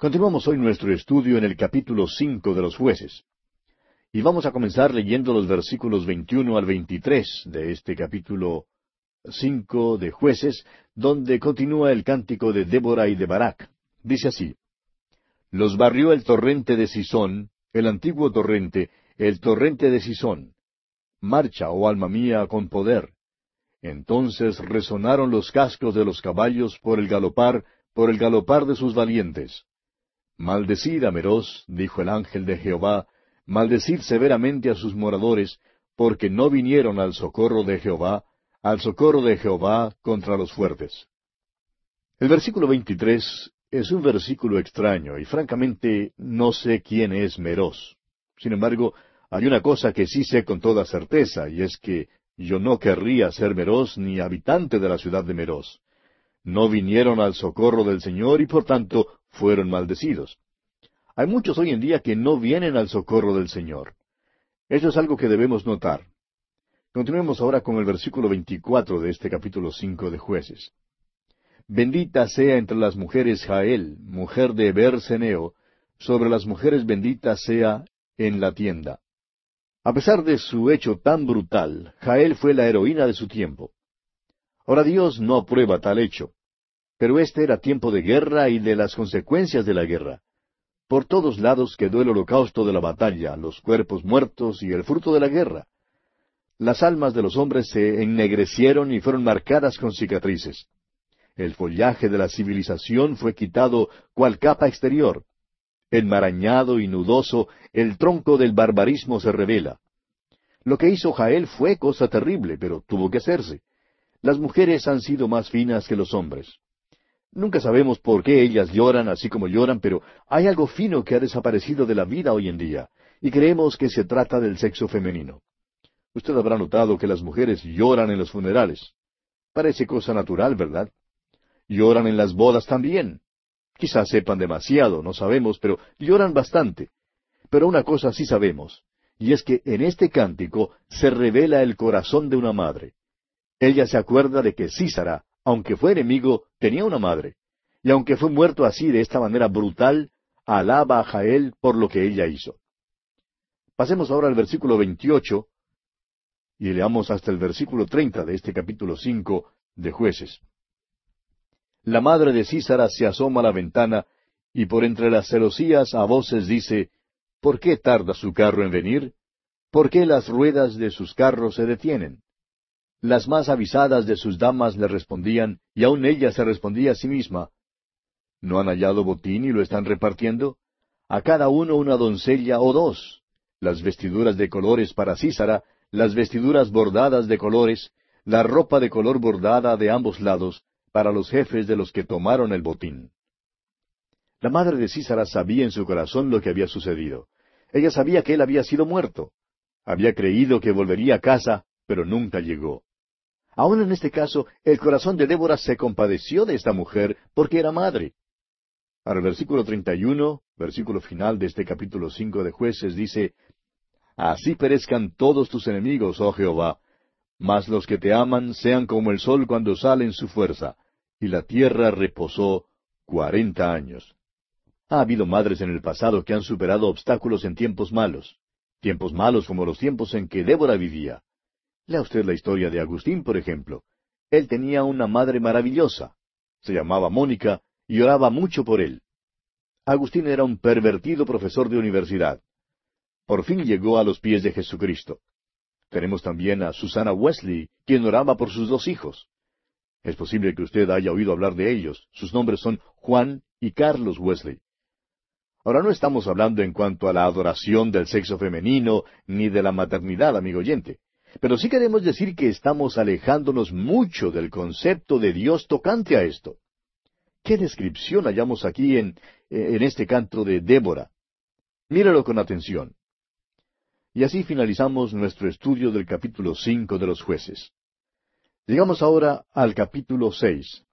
Continuamos hoy nuestro estudio en el capítulo cinco de los jueces. Y vamos a comenzar leyendo los versículos 21 al 23 de este capítulo cinco de jueces, donde continúa el cántico de Débora y de Barak. Dice así, Los barrió el torrente de Sisón, el antiguo torrente, el torrente de Sisón. Marcha, oh alma mía, con poder. Entonces resonaron los cascos de los caballos por el galopar, por el galopar de sus valientes. Maldecid a Meroz, dijo el ángel de Jehová, maldecid severamente a sus moradores, porque no vinieron al socorro de Jehová, al socorro de Jehová contra los fuertes. El versículo 23 es un versículo extraño y francamente no sé quién es Meroz. Sin embargo, hay una cosa que sí sé con toda certeza, y es que yo no querría ser Meroz ni habitante de la ciudad de Meroz. No vinieron al socorro del Señor y por tanto fueron maldecidos. Hay muchos hoy en día que no vienen al socorro del Señor. Eso es algo que debemos notar. Continuemos ahora con el versículo 24 de este capítulo 5 de jueces. Bendita sea entre las mujeres Jael, mujer de Berseneo, sobre las mujeres bendita sea en la tienda. A pesar de su hecho tan brutal, Jael fue la heroína de su tiempo. Ahora Dios no aprueba tal hecho, pero este era tiempo de guerra y de las consecuencias de la guerra. Por todos lados quedó el holocausto de la batalla, los cuerpos muertos y el fruto de la guerra. Las almas de los hombres se ennegrecieron y fueron marcadas con cicatrices. El follaje de la civilización fue quitado cual capa exterior. Enmarañado y nudoso, el tronco del barbarismo se revela. Lo que hizo Jael fue cosa terrible, pero tuvo que hacerse. Las mujeres han sido más finas que los hombres. Nunca sabemos por qué ellas lloran así como lloran, pero hay algo fino que ha desaparecido de la vida hoy en día, y creemos que se trata del sexo femenino. Usted habrá notado que las mujeres lloran en los funerales. Parece cosa natural, ¿verdad? Lloran en las bodas también. Quizás sepan demasiado, no sabemos, pero lloran bastante. Pero una cosa sí sabemos, y es que en este cántico se revela el corazón de una madre. Ella se acuerda de que Císara, aunque fue enemigo, tenía una madre. Y aunque fue muerto así de esta manera brutal, alaba a Jael por lo que ella hizo. Pasemos ahora al versículo 28 y leamos hasta el versículo treinta de este capítulo cinco de jueces. La madre de Císara se asoma a la ventana y por entre las celosías a voces dice, ¿Por qué tarda su carro en venir? ¿Por qué las ruedas de sus carros se detienen? Las más avisadas de sus damas le respondían, y aun ella se respondía a sí misma, ¿No han hallado botín y lo están repartiendo? A cada uno una doncella o dos. Las vestiduras de colores para Císara las vestiduras bordadas de colores, la ropa de color bordada de ambos lados, para los jefes de los que tomaron el botín. La madre de Císara sabía en su corazón lo que había sucedido. Ella sabía que él había sido muerto. Había creído que volvería a casa, pero nunca llegó. Aún en este caso, el corazón de Débora se compadeció de esta mujer porque era madre. Al versículo 31, versículo final de este capítulo 5 de jueces, dice, Así perezcan todos tus enemigos, oh Jehová, mas los que te aman sean como el sol cuando sale en su fuerza. Y la tierra reposó cuarenta años. Ha habido madres en el pasado que han superado obstáculos en tiempos malos, tiempos malos como los tiempos en que Débora vivía. Lea usted la historia de Agustín, por ejemplo. Él tenía una madre maravillosa. Se llamaba Mónica y oraba mucho por él. Agustín era un pervertido profesor de universidad por fin llegó a los pies de Jesucristo. Tenemos también a Susana Wesley, quien oraba por sus dos hijos. Es posible que usted haya oído hablar de ellos. Sus nombres son Juan y Carlos Wesley. Ahora no estamos hablando en cuanto a la adoración del sexo femenino ni de la maternidad, amigo oyente. Pero sí queremos decir que estamos alejándonos mucho del concepto de Dios tocante a esto. ¿Qué descripción hallamos aquí en, en este canto de Débora? Míralo con atención. Y así finalizamos nuestro estudio del capítulo cinco de los jueces. Llegamos ahora al capítulo seis.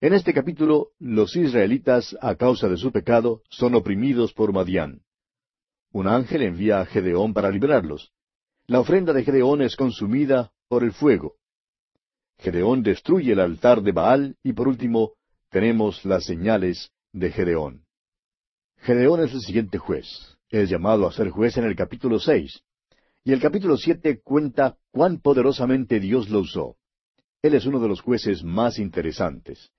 En este capítulo, los israelitas, a causa de su pecado, son oprimidos por Madián. Un ángel envía a Gedeón para librarlos. La ofrenda de Gedeón es consumida por el fuego. Gedeón destruye el altar de Baal y por último tenemos las señales de Gedeón. Gedeón es el siguiente juez. Es llamado a ser juez en el capítulo seis. Y el capítulo siete cuenta cuán poderosamente Dios lo usó. Él es uno de los jueces más interesantes.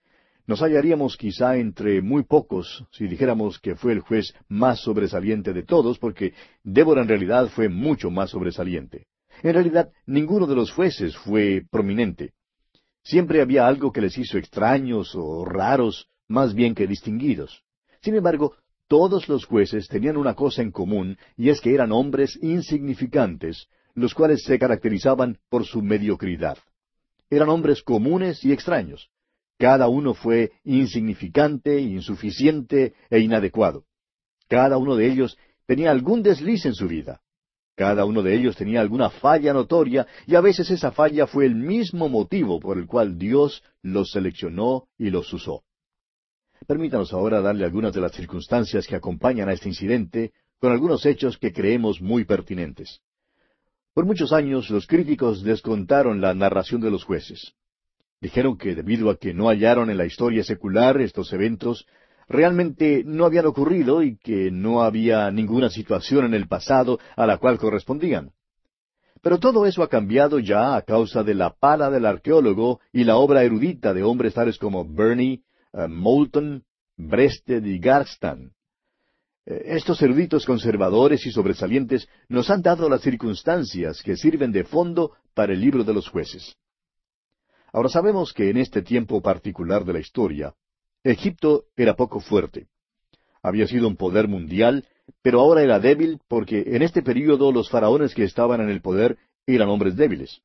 Nos hallaríamos quizá entre muy pocos si dijéramos que fue el juez más sobresaliente de todos, porque Débora en realidad fue mucho más sobresaliente. En realidad, ninguno de los jueces fue prominente. Siempre había algo que les hizo extraños o raros, más bien que distinguidos. Sin embargo, todos los jueces tenían una cosa en común, y es que eran hombres insignificantes, los cuales se caracterizaban por su mediocridad. Eran hombres comunes y extraños. Cada uno fue insignificante, insuficiente e inadecuado. Cada uno de ellos tenía algún desliz en su vida. Cada uno de ellos tenía alguna falla notoria y a veces esa falla fue el mismo motivo por el cual Dios los seleccionó y los usó. Permítanos ahora darle algunas de las circunstancias que acompañan a este incidente con algunos hechos que creemos muy pertinentes. Por muchos años los críticos descontaron la narración de los jueces. Dijeron que debido a que no hallaron en la historia secular estos eventos, realmente no habían ocurrido y que no había ninguna situación en el pasado a la cual correspondían. Pero todo eso ha cambiado ya a causa de la pala del arqueólogo y la obra erudita de hombres tales como Burney, uh, Moulton, Brested y Garstan. Eh, estos eruditos conservadores y sobresalientes nos han dado las circunstancias que sirven de fondo para el libro de los jueces. Ahora sabemos que en este tiempo particular de la historia, Egipto era poco fuerte. Había sido un poder mundial, pero ahora era débil porque en este período los faraones que estaban en el poder eran hombres débiles.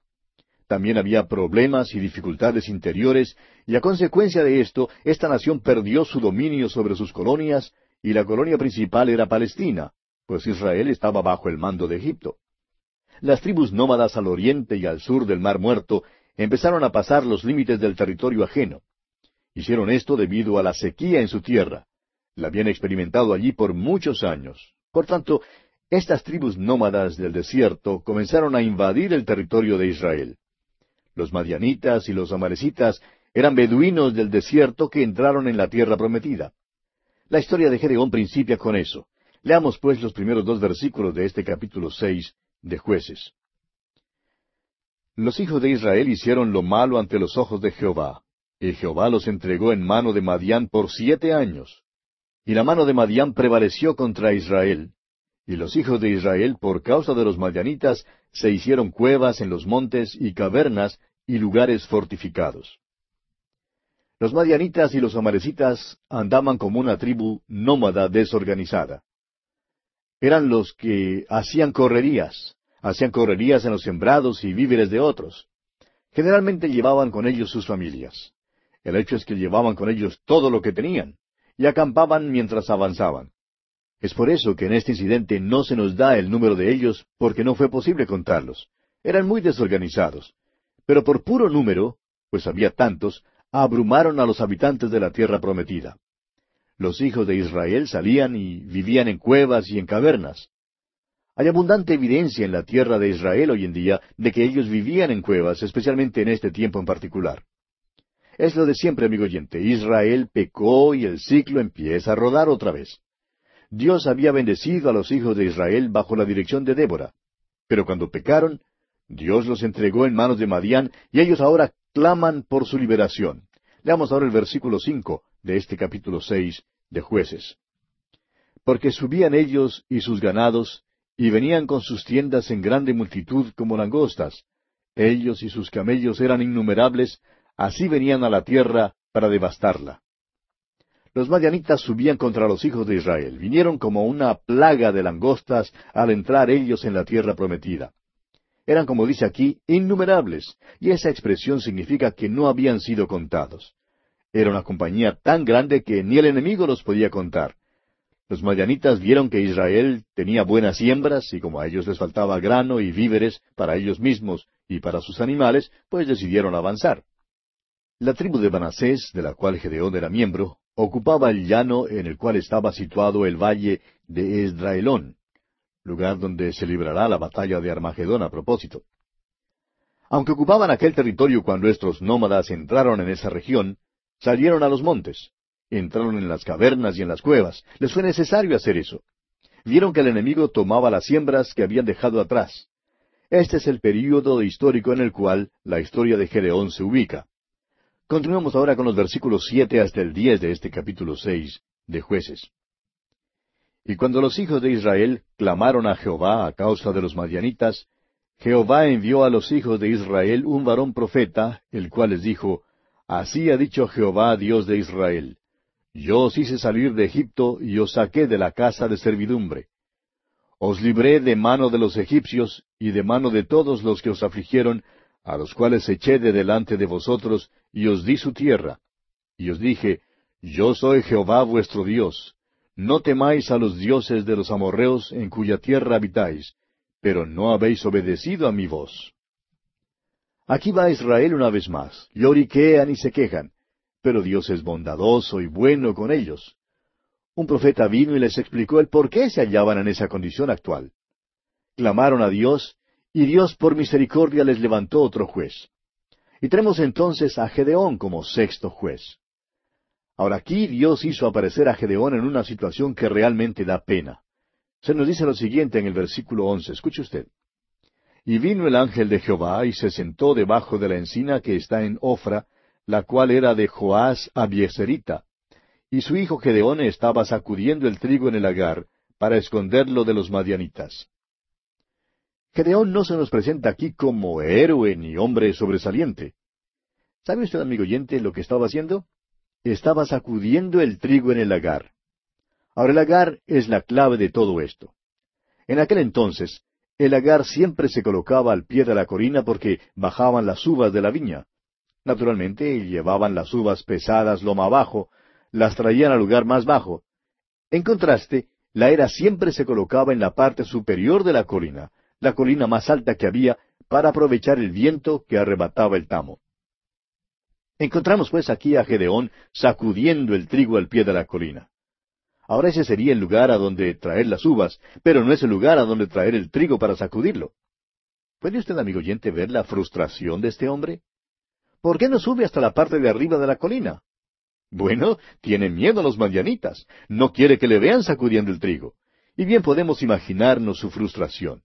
También había problemas y dificultades interiores, y a consecuencia de esto, esta nación perdió su dominio sobre sus colonias, y la colonia principal era Palestina, pues Israel estaba bajo el mando de Egipto. Las tribus nómadas al oriente y al sur del Mar Muerto empezaron a pasar los límites del territorio ajeno. Hicieron esto debido a la sequía en su tierra. La habían experimentado allí por muchos años. Por tanto, estas tribus nómadas del desierto comenzaron a invadir el territorio de Israel. Los madianitas y los amalecitas eran beduinos del desierto que entraron en la tierra prometida. La historia de Gedeón principia con eso. Leamos pues los primeros dos versículos de este capítulo seis de jueces. Los hijos de Israel hicieron lo malo ante los ojos de Jehová, y Jehová los entregó en mano de Madián por siete años. Y la mano de Madián prevaleció contra Israel. Y los hijos de Israel, por causa de los madianitas, se hicieron cuevas en los montes y cavernas y lugares fortificados. Los madianitas y los amarecitas andaban como una tribu nómada desorganizada. Eran los que hacían correrías, hacían correrías en los sembrados y víveres de otros. Generalmente llevaban con ellos sus familias. El hecho es que llevaban con ellos todo lo que tenían, y acampaban mientras avanzaban. Es por eso que en este incidente no se nos da el número de ellos, porque no fue posible contarlos. Eran muy desorganizados. Pero por puro número, pues había tantos, abrumaron a los habitantes de la tierra prometida. Los hijos de Israel salían y vivían en cuevas y en cavernas. Hay abundante evidencia en la tierra de Israel hoy en día de que ellos vivían en cuevas, especialmente en este tiempo en particular. Es lo de siempre, amigo oyente. Israel pecó y el ciclo empieza a rodar otra vez. Dios había bendecido a los hijos de Israel bajo la dirección de Débora. Pero cuando pecaron, Dios los entregó en manos de Madián y ellos ahora claman por su liberación. Leamos ahora el versículo cinco de este capítulo seis de Jueces. Porque subían ellos y sus ganados, y venían con sus tiendas en grande multitud como langostas. Ellos y sus camellos eran innumerables, Así venían a la tierra para devastarla. Los madianitas subían contra los hijos de Israel. Vinieron como una plaga de langostas al entrar ellos en la tierra prometida. Eran, como dice aquí, innumerables, y esa expresión significa que no habían sido contados. Era una compañía tan grande que ni el enemigo los podía contar. Los madianitas vieron que Israel tenía buenas siembras y como a ellos les faltaba grano y víveres para ellos mismos y para sus animales, pues decidieron avanzar. La tribu de Manasés, de la cual Gedeón era miembro, ocupaba el llano en el cual estaba situado el valle de Esdraelón, lugar donde se librará la batalla de Armagedón a propósito. Aunque ocupaban aquel territorio cuando estos nómadas entraron en esa región, salieron a los montes. Entraron en las cavernas y en las cuevas. Les fue necesario hacer eso. Vieron que el enemigo tomaba las siembras que habían dejado atrás. Este es el período histórico en el cual la historia de Gedeón se ubica. Continuamos ahora con los versículos siete hasta el diez de este capítulo seis de Jueces. Y cuando los hijos de Israel clamaron a Jehová a causa de los madianitas, Jehová envió a los hijos de Israel un varón profeta, el cual les dijo, Así ha dicho Jehová, Dios de Israel, Yo os hice salir de Egipto y os saqué de la casa de servidumbre. Os libré de mano de los egipcios y de mano de todos los que os afligieron, a los cuales eché de delante de vosotros, y os di su tierra. Y os dije, Yo soy Jehová vuestro Dios. No temáis a los dioses de los amorreos en cuya tierra habitáis, pero no habéis obedecido a mi voz. Aquí va Israel una vez más. Lloriquean y se quejan, pero Dios es bondadoso y bueno con ellos. Un profeta vino y les explicó el por qué se hallaban en esa condición actual. Clamaron a Dios, y Dios por misericordia les levantó otro juez. Y tenemos entonces a Gedeón como sexto juez. Ahora aquí Dios hizo aparecer a Gedeón en una situación que realmente da pena. Se nos dice lo siguiente en el versículo once. Escuche usted. Y vino el ángel de Jehová y se sentó debajo de la encina que está en Ofra, la cual era de Joás Abieserita. Y su hijo Gedeón estaba sacudiendo el trigo en el agar, para esconderlo de los madianitas. Gedeón no se nos presenta aquí como héroe ni hombre sobresaliente. ¿Sabe usted, amigo oyente, lo que estaba haciendo? Estaba sacudiendo el trigo en el lagar. Ahora el lagar es la clave de todo esto. En aquel entonces, el lagar siempre se colocaba al pie de la colina porque bajaban las uvas de la viña. Naturalmente, llevaban las uvas pesadas loma abajo, las traían al lugar más bajo. En contraste, la era siempre se colocaba en la parte superior de la colina, la colina más alta que había, para aprovechar el viento que arrebataba el tamo. Encontramos pues aquí a Gedeón sacudiendo el trigo al pie de la colina. Ahora ese sería el lugar a donde traer las uvas, pero no es el lugar a donde traer el trigo para sacudirlo. ¿Puede usted, amigo oyente, ver la frustración de este hombre? ¿Por qué no sube hasta la parte de arriba de la colina? Bueno, tiene miedo a los mañanitas. No quiere que le vean sacudiendo el trigo. Y bien podemos imaginarnos su frustración.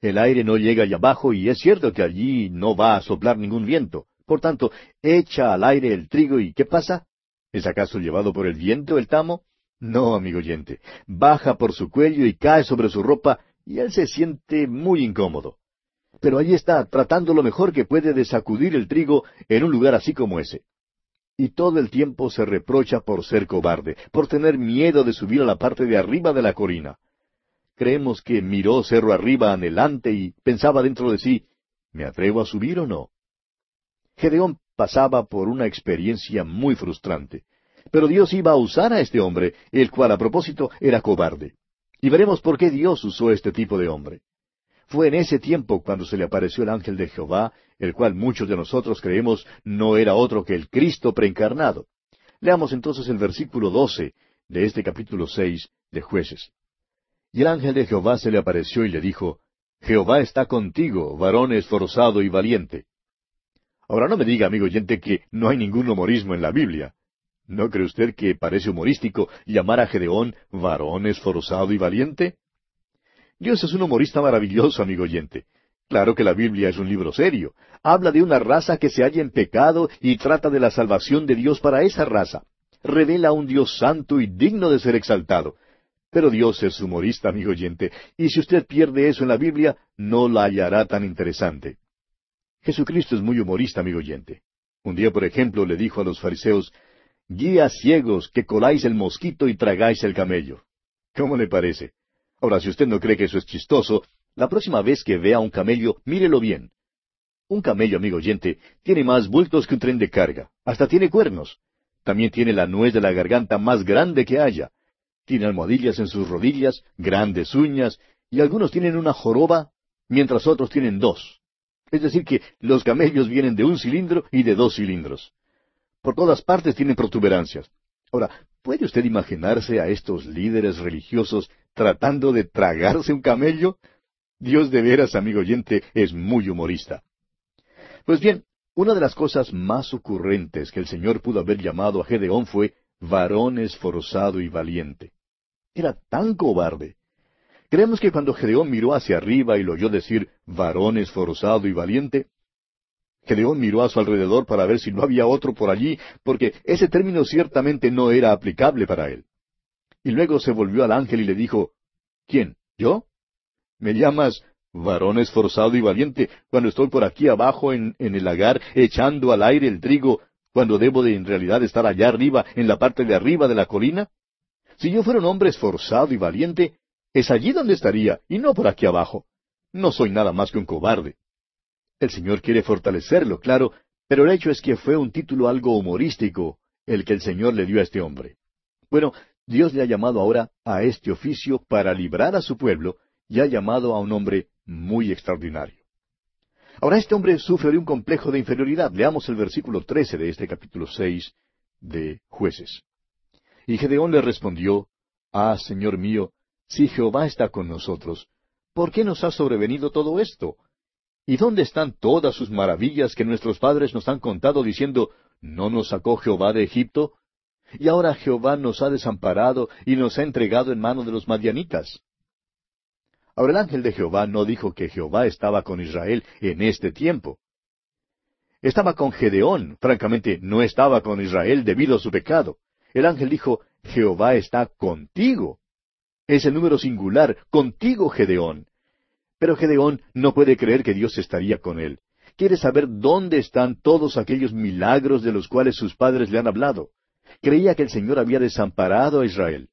El aire no llega allá abajo y es cierto que allí no va a soplar ningún viento. Por tanto, echa al aire el trigo y ¿qué pasa? ¿Es acaso llevado por el viento el tamo? No, amigo oyente, baja por su cuello y cae sobre su ropa y él se siente muy incómodo. Pero allí está, tratando lo mejor que puede de sacudir el trigo en un lugar así como ese. Y todo el tiempo se reprocha por ser cobarde, por tener miedo de subir a la parte de arriba de la corina. Creemos que miró cerro arriba anhelante y pensaba dentro de sí, ¿me atrevo a subir o no? Gedeón pasaba por una experiencia muy frustrante. Pero Dios iba a usar a este hombre, el cual a propósito era cobarde. Y veremos por qué Dios usó este tipo de hombre. Fue en ese tiempo cuando se le apareció el ángel de Jehová, el cual muchos de nosotros creemos no era otro que el Cristo preencarnado. Leamos entonces el versículo doce de este capítulo seis de Jueces. Y el ángel de Jehová se le apareció y le dijo, Jehová está contigo, varón esforzado y valiente. Ahora no me diga, amigo oyente, que no hay ningún humorismo en la Biblia. ¿No cree usted que parece humorístico llamar a Gedeón varón esforzado y valiente? Dios es un humorista maravilloso, amigo oyente. Claro que la Biblia es un libro serio. Habla de una raza que se halla en pecado y trata de la salvación de Dios para esa raza. Revela a un Dios santo y digno de ser exaltado. Pero Dios es humorista, amigo oyente, y si usted pierde eso en la Biblia, no la hallará tan interesante. Jesucristo es muy humorista, amigo oyente. Un día, por ejemplo, le dijo a los fariseos, Guías ciegos que coláis el mosquito y tragáis el camello. ¿Cómo le parece? Ahora, si usted no cree que eso es chistoso, la próxima vez que vea un camello, mírelo bien. Un camello, amigo oyente, tiene más bultos que un tren de carga. Hasta tiene cuernos. También tiene la nuez de la garganta más grande que haya. Tiene almohadillas en sus rodillas, grandes uñas, y algunos tienen una joroba, mientras otros tienen dos. Es decir, que los camellos vienen de un cilindro y de dos cilindros. Por todas partes tienen protuberancias. Ahora, ¿puede usted imaginarse a estos líderes religiosos tratando de tragarse un camello? Dios de veras, amigo oyente, es muy humorista. Pues bien, una de las cosas más ocurrentes que el Señor pudo haber llamado a Gedeón fue varón esforzado y valiente. Era tan cobarde. Creemos que cuando Gedeón miró hacia arriba y lo oyó decir varón esforzado y valiente, Gedeón miró a su alrededor para ver si no había otro por allí, porque ese término ciertamente no era aplicable para él. Y luego se volvió al ángel y le dijo, ¿Quién? ¿Yo? ¿Me llamas varón esforzado y valiente cuando estoy por aquí abajo en, el lagar echando al aire el trigo cuando debo de en realidad estar allá arriba en la parte de arriba de la colina? Si yo fuera un hombre esforzado y valiente, es allí donde estaría, y no por aquí abajo. No soy nada más que un cobarde. El Señor quiere fortalecerlo, claro, pero el hecho es que fue un título algo humorístico el que el Señor le dio a este hombre. Bueno, Dios le ha llamado ahora a este oficio para librar a su pueblo y ha llamado a un hombre muy extraordinario. Ahora este hombre sufre de un complejo de inferioridad. Leamos el versículo trece de este capítulo seis de Jueces. Y Gedeón le respondió, Ah, Señor mío, si Jehová está con nosotros, ¿por qué nos ha sobrevenido todo esto? ¿Y dónde están todas sus maravillas que nuestros padres nos han contado diciendo, ¿no nos sacó Jehová de Egipto? Y ahora Jehová nos ha desamparado y nos ha entregado en mano de los madianitas. Ahora el ángel de Jehová no dijo que Jehová estaba con Israel en este tiempo. Estaba con Gedeón, francamente no estaba con Israel debido a su pecado. El ángel dijo, Jehová está contigo. Es el número singular, contigo, Gedeón. Pero Gedeón no puede creer que Dios estaría con él. Quiere saber dónde están todos aquellos milagros de los cuales sus padres le han hablado. Creía que el Señor había desamparado a Israel,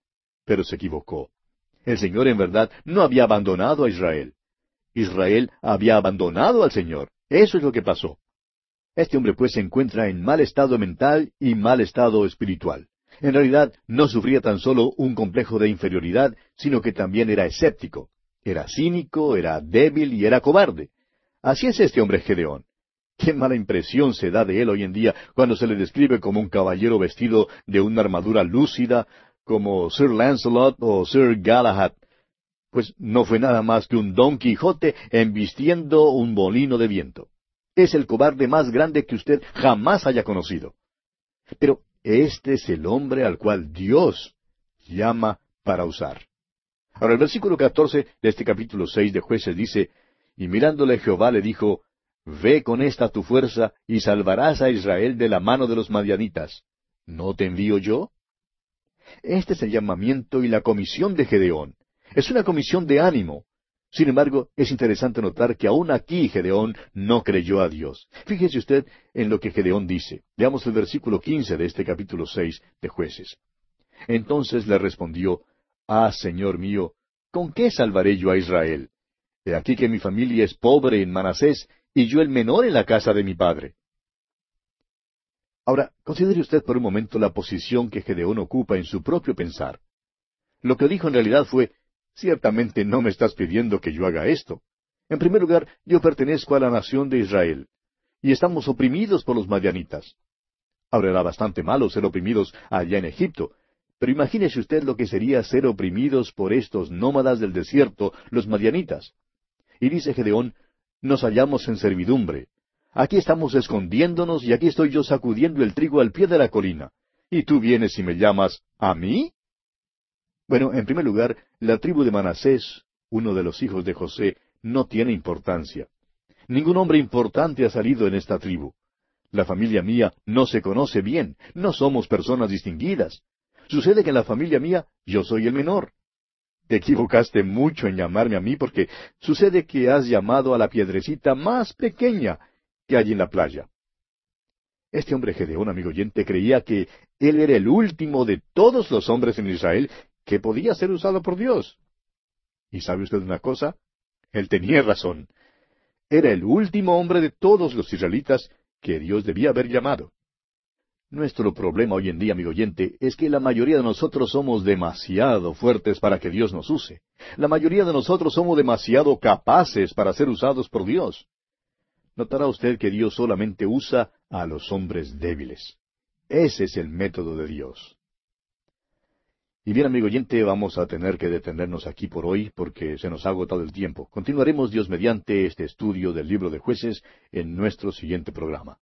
pero se equivocó. El Señor en verdad no había abandonado a Israel. Israel había abandonado al Señor. Eso es lo que pasó. Este hombre pues se encuentra en mal estado mental y mal estado espiritual. En realidad no sufría tan solo un complejo de inferioridad, sino que también era escéptico. Era cínico, era débil y era cobarde. Así es este hombre Gedeón. Qué mala impresión se da de él hoy en día cuando se le describe como un caballero vestido de una armadura lúcida, como Sir Lancelot o Sir Galahad. Pues no fue nada más que un Don Quijote embistiendo un molino de viento. Es el cobarde más grande que usted jamás haya conocido. Pero este es el hombre al cual Dios llama para usar. Ahora el versículo catorce de este capítulo seis de Jueces dice, Y mirándole Jehová le dijo, Ve con esta tu fuerza y salvarás a Israel de la mano de los madianitas. ¿No te envío yo? Este es el llamamiento y la comisión de Gedeón. Es una comisión de ánimo. Sin embargo, es interesante notar que aún aquí Gedeón no creyó a Dios. Fíjese usted en lo que Gedeón dice. Veamos el versículo quince de este capítulo seis de Jueces. Entonces le respondió, Ah, Señor mío, ¿con qué salvaré yo a Israel? He aquí que mi familia es pobre en Manasés, y yo el menor en la casa de mi padre. Ahora, considere usted por un momento la posición que Gedeón ocupa en su propio pensar. Lo que dijo en realidad fue, Ciertamente no me estás pidiendo que yo haga esto. En primer lugar, yo pertenezco a la nación de Israel, y estamos oprimidos por los madianitas. Ahora era bastante malo ser oprimidos allá en Egipto, pero imagínese usted lo que sería ser oprimidos por estos nómadas del desierto, los madianitas. Y dice Gedeón, nos hallamos en servidumbre. Aquí estamos escondiéndonos y aquí estoy yo sacudiendo el trigo al pie de la colina. ¿Y tú vienes y me llamas a mí? Bueno, en primer lugar, la tribu de Manasés, uno de los hijos de José, no tiene importancia. Ningún hombre importante ha salido en esta tribu. La familia mía no se conoce bien, no somos personas distinguidas. Sucede que en la familia mía yo soy el menor. Te equivocaste mucho en llamarme a mí porque sucede que has llamado a la piedrecita más pequeña que hay en la playa. Este hombre Gedeón, amigo oyente, creía que él era el último de todos los hombres en Israel que podía ser usado por Dios. ¿Y sabe usted una cosa? Él tenía razón. Era el último hombre de todos los israelitas que Dios debía haber llamado. Nuestro problema hoy en día, amigo oyente, es que la mayoría de nosotros somos demasiado fuertes para que Dios nos use. La mayoría de nosotros somos demasiado capaces para ser usados por Dios. Notará usted que Dios solamente usa a los hombres débiles. Ese es el método de Dios. Y bien, amigo oyente, vamos a tener que detenernos aquí por hoy porque se nos ha agotado el tiempo. Continuaremos Dios mediante este estudio del libro de jueces en nuestro siguiente programa.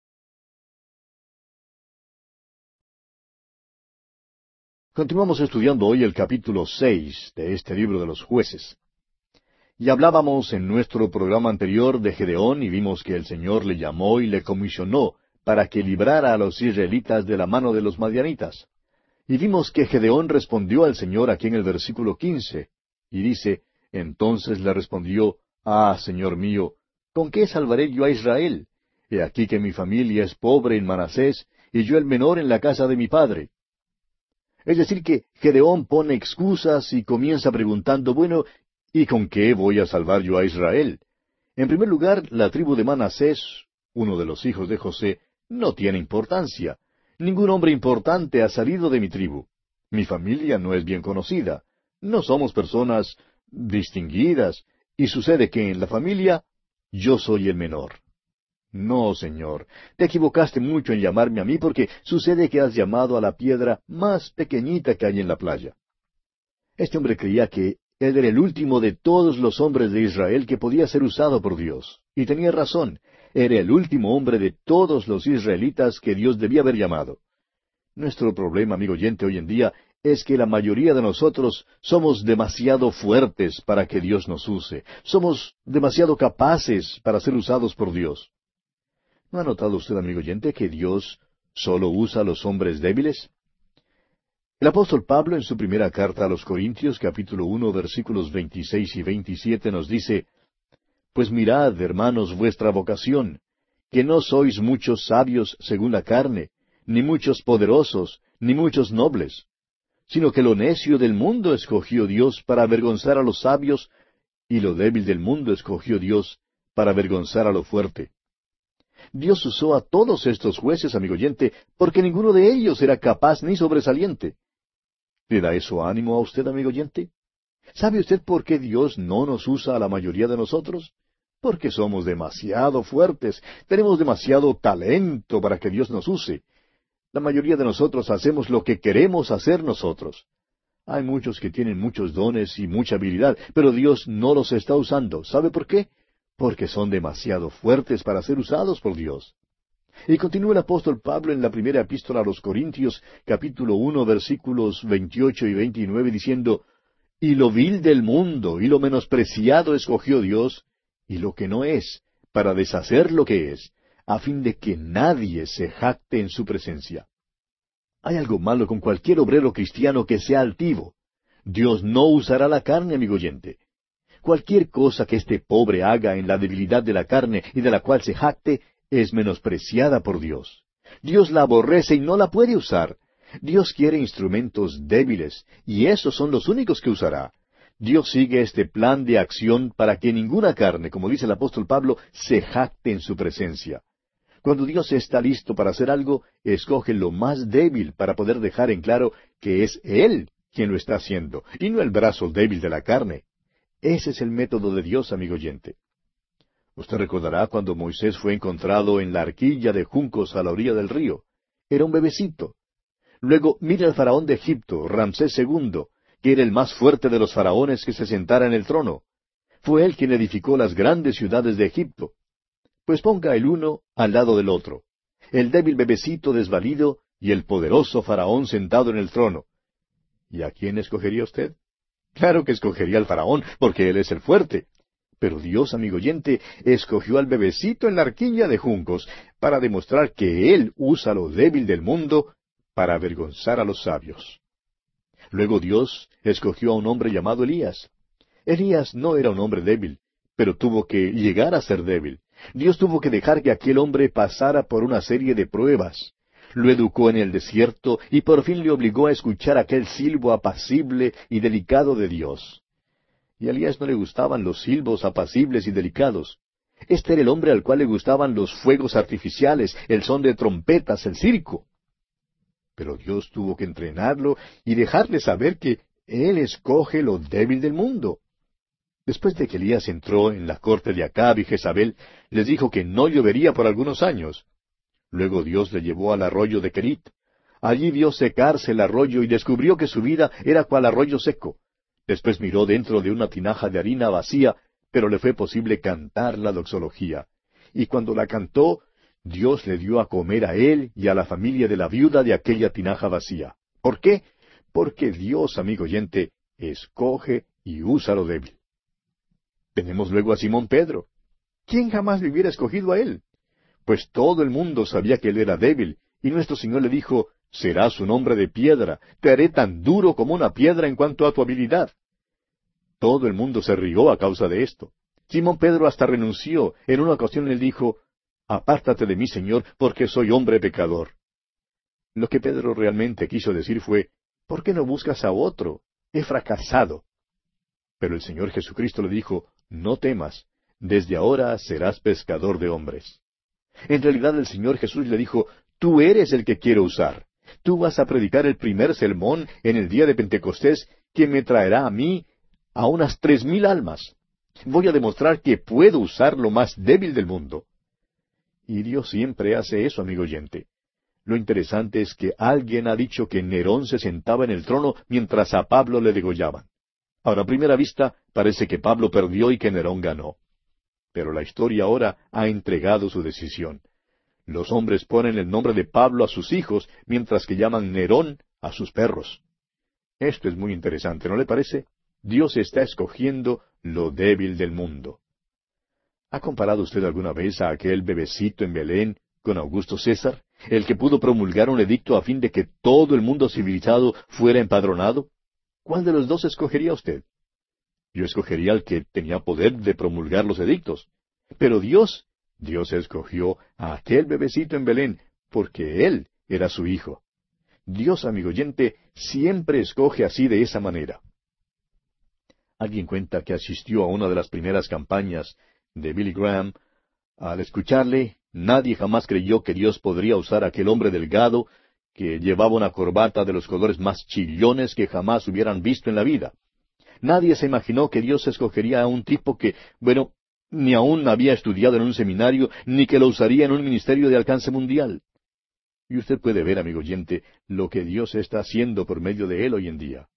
Continuamos estudiando hoy el capítulo seis de este libro de los jueces. Y hablábamos en nuestro programa anterior de Gedeón y vimos que el Señor le llamó y le comisionó para que librara a los israelitas de la mano de los madianitas. Y vimos que Gedeón respondió al Señor aquí en el versículo quince, y dice, entonces le respondió, Ah, Señor mío, ¿con qué salvaré yo a Israel? He aquí que mi familia es pobre en Manasés, y yo el menor en la casa de mi padre. Es decir, que Gedeón pone excusas y comienza preguntando, bueno, ¿y con qué voy a salvar yo a Israel? En primer lugar, la tribu de Manasés, uno de los hijos de José, no tiene importancia. Ningún hombre importante ha salido de mi tribu. Mi familia no es bien conocida. No somos personas distinguidas. Y sucede que en la familia yo soy el menor. No, Señor, te equivocaste mucho en llamarme a mí porque sucede que has llamado a la piedra más pequeñita que hay en la playa. Este hombre creía que él era el último de todos los hombres de Israel que podía ser usado por Dios. Y tenía razón, era el último hombre de todos los israelitas que Dios debía haber llamado. Nuestro problema, amigo oyente, hoy en día es que la mayoría de nosotros somos demasiado fuertes para que Dios nos use. Somos demasiado capaces para ser usados por Dios. ¿No ha notado usted, amigo oyente, que Dios solo usa a los hombres débiles? El apóstol Pablo en su primera carta a los Corintios, capítulo uno, versículos veintiséis y veintisiete, nos dice, Pues mirad, hermanos, vuestra vocación, que no sois muchos sabios según la carne, ni muchos poderosos, ni muchos nobles, sino que lo necio del mundo escogió Dios para avergonzar a los sabios, y lo débil del mundo escogió Dios para avergonzar a lo fuerte. Dios usó a todos estos jueces, amigo oyente, porque ninguno de ellos era capaz ni sobresaliente. ¿Le da eso ánimo a usted, amigo oyente? ¿Sabe usted por qué Dios no nos usa a la mayoría de nosotros? Porque somos demasiado fuertes, tenemos demasiado talento para que Dios nos use. La mayoría de nosotros hacemos lo que queremos hacer nosotros. Hay muchos que tienen muchos dones y mucha habilidad, pero Dios no los está usando. ¿Sabe por qué? Porque son demasiado fuertes para ser usados por Dios. Y continúa el apóstol Pablo en la primera epístola a los Corintios, capítulo uno, versículos veintiocho y veintinueve, diciendo, Y lo vil del mundo y lo menospreciado escogió Dios, y lo que no es, para deshacer lo que es, a fin de que nadie se jacte en su presencia. Hay algo malo con cualquier obrero cristiano que sea altivo. Dios no usará la carne, amigo oyente. Cualquier cosa que este pobre haga en la debilidad de la carne y de la cual se jacte es menospreciada por Dios. Dios la aborrece y no la puede usar. Dios quiere instrumentos débiles, y esos son los únicos que usará. Dios sigue este plan de acción para que ninguna carne, como dice el apóstol Pablo, se jacte en su presencia. Cuando Dios está listo para hacer algo, escoge lo más débil para poder dejar en claro que es Él quien lo está haciendo, y no el brazo débil de la carne. Ese es el método de Dios, amigo oyente. Usted recordará cuando Moisés fue encontrado en la arquilla de juncos a la orilla del río. Era un bebecito. Luego mira al faraón de Egipto, Ramsés II, que era el más fuerte de los faraones que se sentara en el trono. Fue él quien edificó las grandes ciudades de Egipto. Pues ponga el uno al lado del otro. El débil bebecito desvalido y el poderoso faraón sentado en el trono. ¿Y a quién escogería usted? Claro que escogería al faraón, porque él es el fuerte. Pero Dios, amigo oyente, escogió al bebecito en la arquilla de juncos para demostrar que Él usa lo débil del mundo para avergonzar a los sabios. Luego Dios escogió a un hombre llamado Elías. Elías no era un hombre débil, pero tuvo que llegar a ser débil. Dios tuvo que dejar que aquel hombre pasara por una serie de pruebas lo educó en el desierto y por fin le obligó a escuchar aquel silbo apacible y delicado de Dios. Y a Elías no le gustaban los silbos apacibles y delicados. Este era el hombre al cual le gustaban los fuegos artificiales, el son de trompetas, el circo. Pero Dios tuvo que entrenarlo y dejarle saber que Él escoge lo débil del mundo. Después de que Elías entró en la corte de Acab y Jezabel, les dijo que no llovería por algunos años. Luego Dios le llevó al arroyo de Kerit. Allí vio secarse el arroyo y descubrió que su vida era cual arroyo seco. Después miró dentro de una tinaja de harina vacía, pero le fue posible cantar la doxología. Y cuando la cantó, Dios le dio a comer a él y a la familia de la viuda de aquella tinaja vacía. ¿Por qué? Porque Dios, amigo oyente, escoge y usa lo débil. Tenemos luego a Simón Pedro. ¿Quién jamás le hubiera escogido a él? Pues todo el mundo sabía que él era débil, y nuestro Señor le dijo, serás un hombre de piedra, te haré tan duro como una piedra en cuanto a tu habilidad. Todo el mundo se rió a causa de esto. Simón Pedro hasta renunció. En una ocasión él dijo, Apártate de mí, Señor, porque soy hombre pecador. Lo que Pedro realmente quiso decir fue, ¿por qué no buscas a otro? He fracasado. Pero el Señor Jesucristo le dijo, No temas, desde ahora serás pescador de hombres. En realidad el Señor Jesús le dijo, Tú eres el que quiero usar. Tú vas a predicar el primer sermón en el día de Pentecostés que me traerá a mí a unas tres mil almas. Voy a demostrar que puedo usar lo más débil del mundo. Y Dios siempre hace eso, amigo oyente. Lo interesante es que alguien ha dicho que Nerón se sentaba en el trono mientras a Pablo le degollaban. Ahora, a primera vista, parece que Pablo perdió y que Nerón ganó. Pero la historia ahora ha entregado su decisión. Los hombres ponen el nombre de Pablo a sus hijos, mientras que llaman Nerón a sus perros. Esto es muy interesante, ¿no le parece? Dios está escogiendo lo débil del mundo. ¿Ha comparado usted alguna vez a aquel bebecito en Belén con Augusto César, el que pudo promulgar un edicto a fin de que todo el mundo civilizado fuera empadronado? ¿Cuál de los dos escogería usted? Yo escogería al que tenía poder de promulgar los edictos. Pero Dios Dios escogió a aquel bebecito en Belén porque él era su hijo. Dios, amigo oyente, siempre escoge así de esa manera. Alguien cuenta que asistió a una de las primeras campañas de Billy Graham. Al escucharle, nadie jamás creyó que Dios podría usar a aquel hombre delgado que llevaba una corbata de los colores más chillones que jamás hubieran visto en la vida. Nadie se imaginó que Dios escogería a un tipo que, bueno, ni aún había estudiado en un seminario, ni que lo usaría en un ministerio de alcance mundial. Y usted puede ver, amigo oyente, lo que Dios está haciendo por medio de él hoy en día.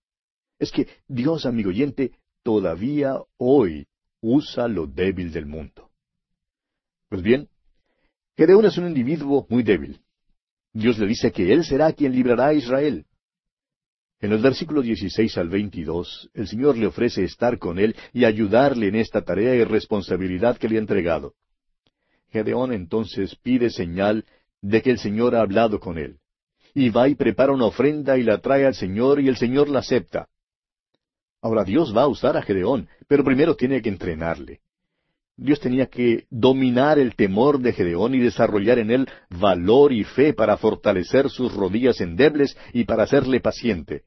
Es que Dios, amigo oyente, todavía hoy usa lo débil del mundo. Pues bien, Gedeón es un individuo muy débil. Dios le dice que Él será quien librará a Israel. En los versículos 16 al 22, el Señor le ofrece estar con él y ayudarle en esta tarea y responsabilidad que le ha entregado. Gedeón entonces pide señal de que el Señor ha hablado con él. Y va y prepara una ofrenda y la trae al Señor y el Señor la acepta. Ahora Dios va a usar a Gedeón, pero primero tiene que entrenarle. Dios tenía que dominar el temor de Gedeón y desarrollar en él valor y fe para fortalecer sus rodillas endebles y para hacerle paciente.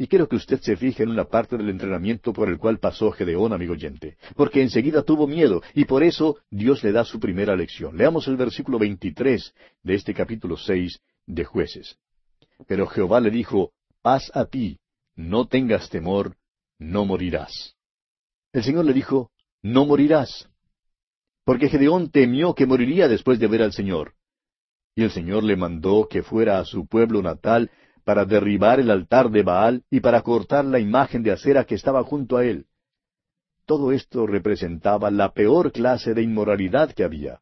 Y quiero que usted se fije en una parte del entrenamiento por el cual pasó Gedeón, amigo oyente, porque enseguida tuvo miedo, y por eso Dios le da su primera lección. Leamos el versículo 23 de este capítulo 6 de Jueces. Pero Jehová le dijo, Paz a ti, no tengas temor, no morirás. El Señor le dijo, No morirás. Porque Gedeón temió que moriría después de ver al Señor. Y el Señor le mandó que fuera a su pueblo natal para derribar el altar de Baal y para cortar la imagen de acera que estaba junto a él. Todo esto representaba la peor clase de inmoralidad que había.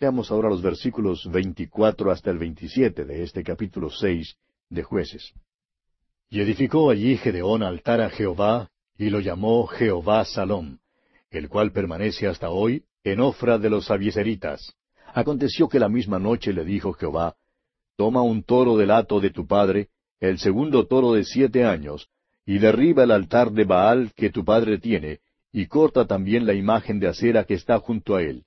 Veamos ahora los versículos 24 hasta el 27 de este capítulo 6 de jueces. Y edificó allí Gedeón altar a Jehová, y lo llamó Jehová Salom, el cual permanece hasta hoy en ofra de los abieseritas. Aconteció que la misma noche le dijo Jehová, Toma un toro del hato de tu padre, el segundo toro de siete años, y derriba el altar de Baal que tu padre tiene, y corta también la imagen de acera que está junto a él.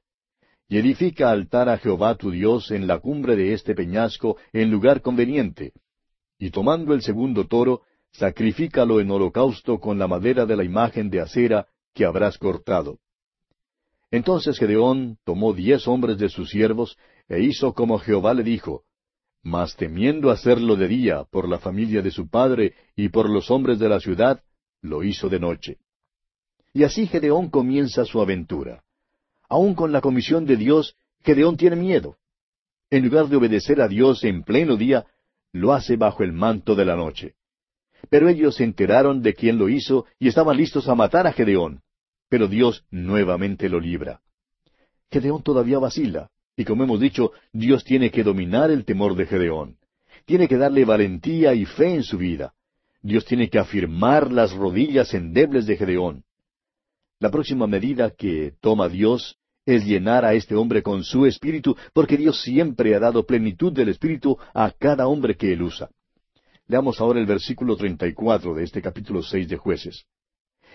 Y edifica altar a Jehová tu Dios en la cumbre de este peñasco en lugar conveniente. Y tomando el segundo toro, sacrifícalo en holocausto con la madera de la imagen de acera que habrás cortado. Entonces Gedeón tomó diez hombres de sus siervos, e hizo como Jehová le dijo, mas temiendo hacerlo de día por la familia de su padre y por los hombres de la ciudad, lo hizo de noche. Y así Gedeón comienza su aventura. Aun con la comisión de Dios, Gedeón tiene miedo. En lugar de obedecer a Dios en pleno día, lo hace bajo el manto de la noche. Pero ellos se enteraron de quién lo hizo y estaban listos a matar a Gedeón. Pero Dios nuevamente lo libra. Gedeón todavía vacila. Y como hemos dicho, Dios tiene que dominar el temor de Gedeón. tiene que darle valentía y fe en su vida. Dios tiene que afirmar las rodillas endebles de Gedeón. La próxima medida que toma Dios es llenar a este hombre con su espíritu, porque Dios siempre ha dado plenitud del espíritu a cada hombre que él usa. Leamos ahora el versículo treinta y cuatro de este capítulo seis de Jueces.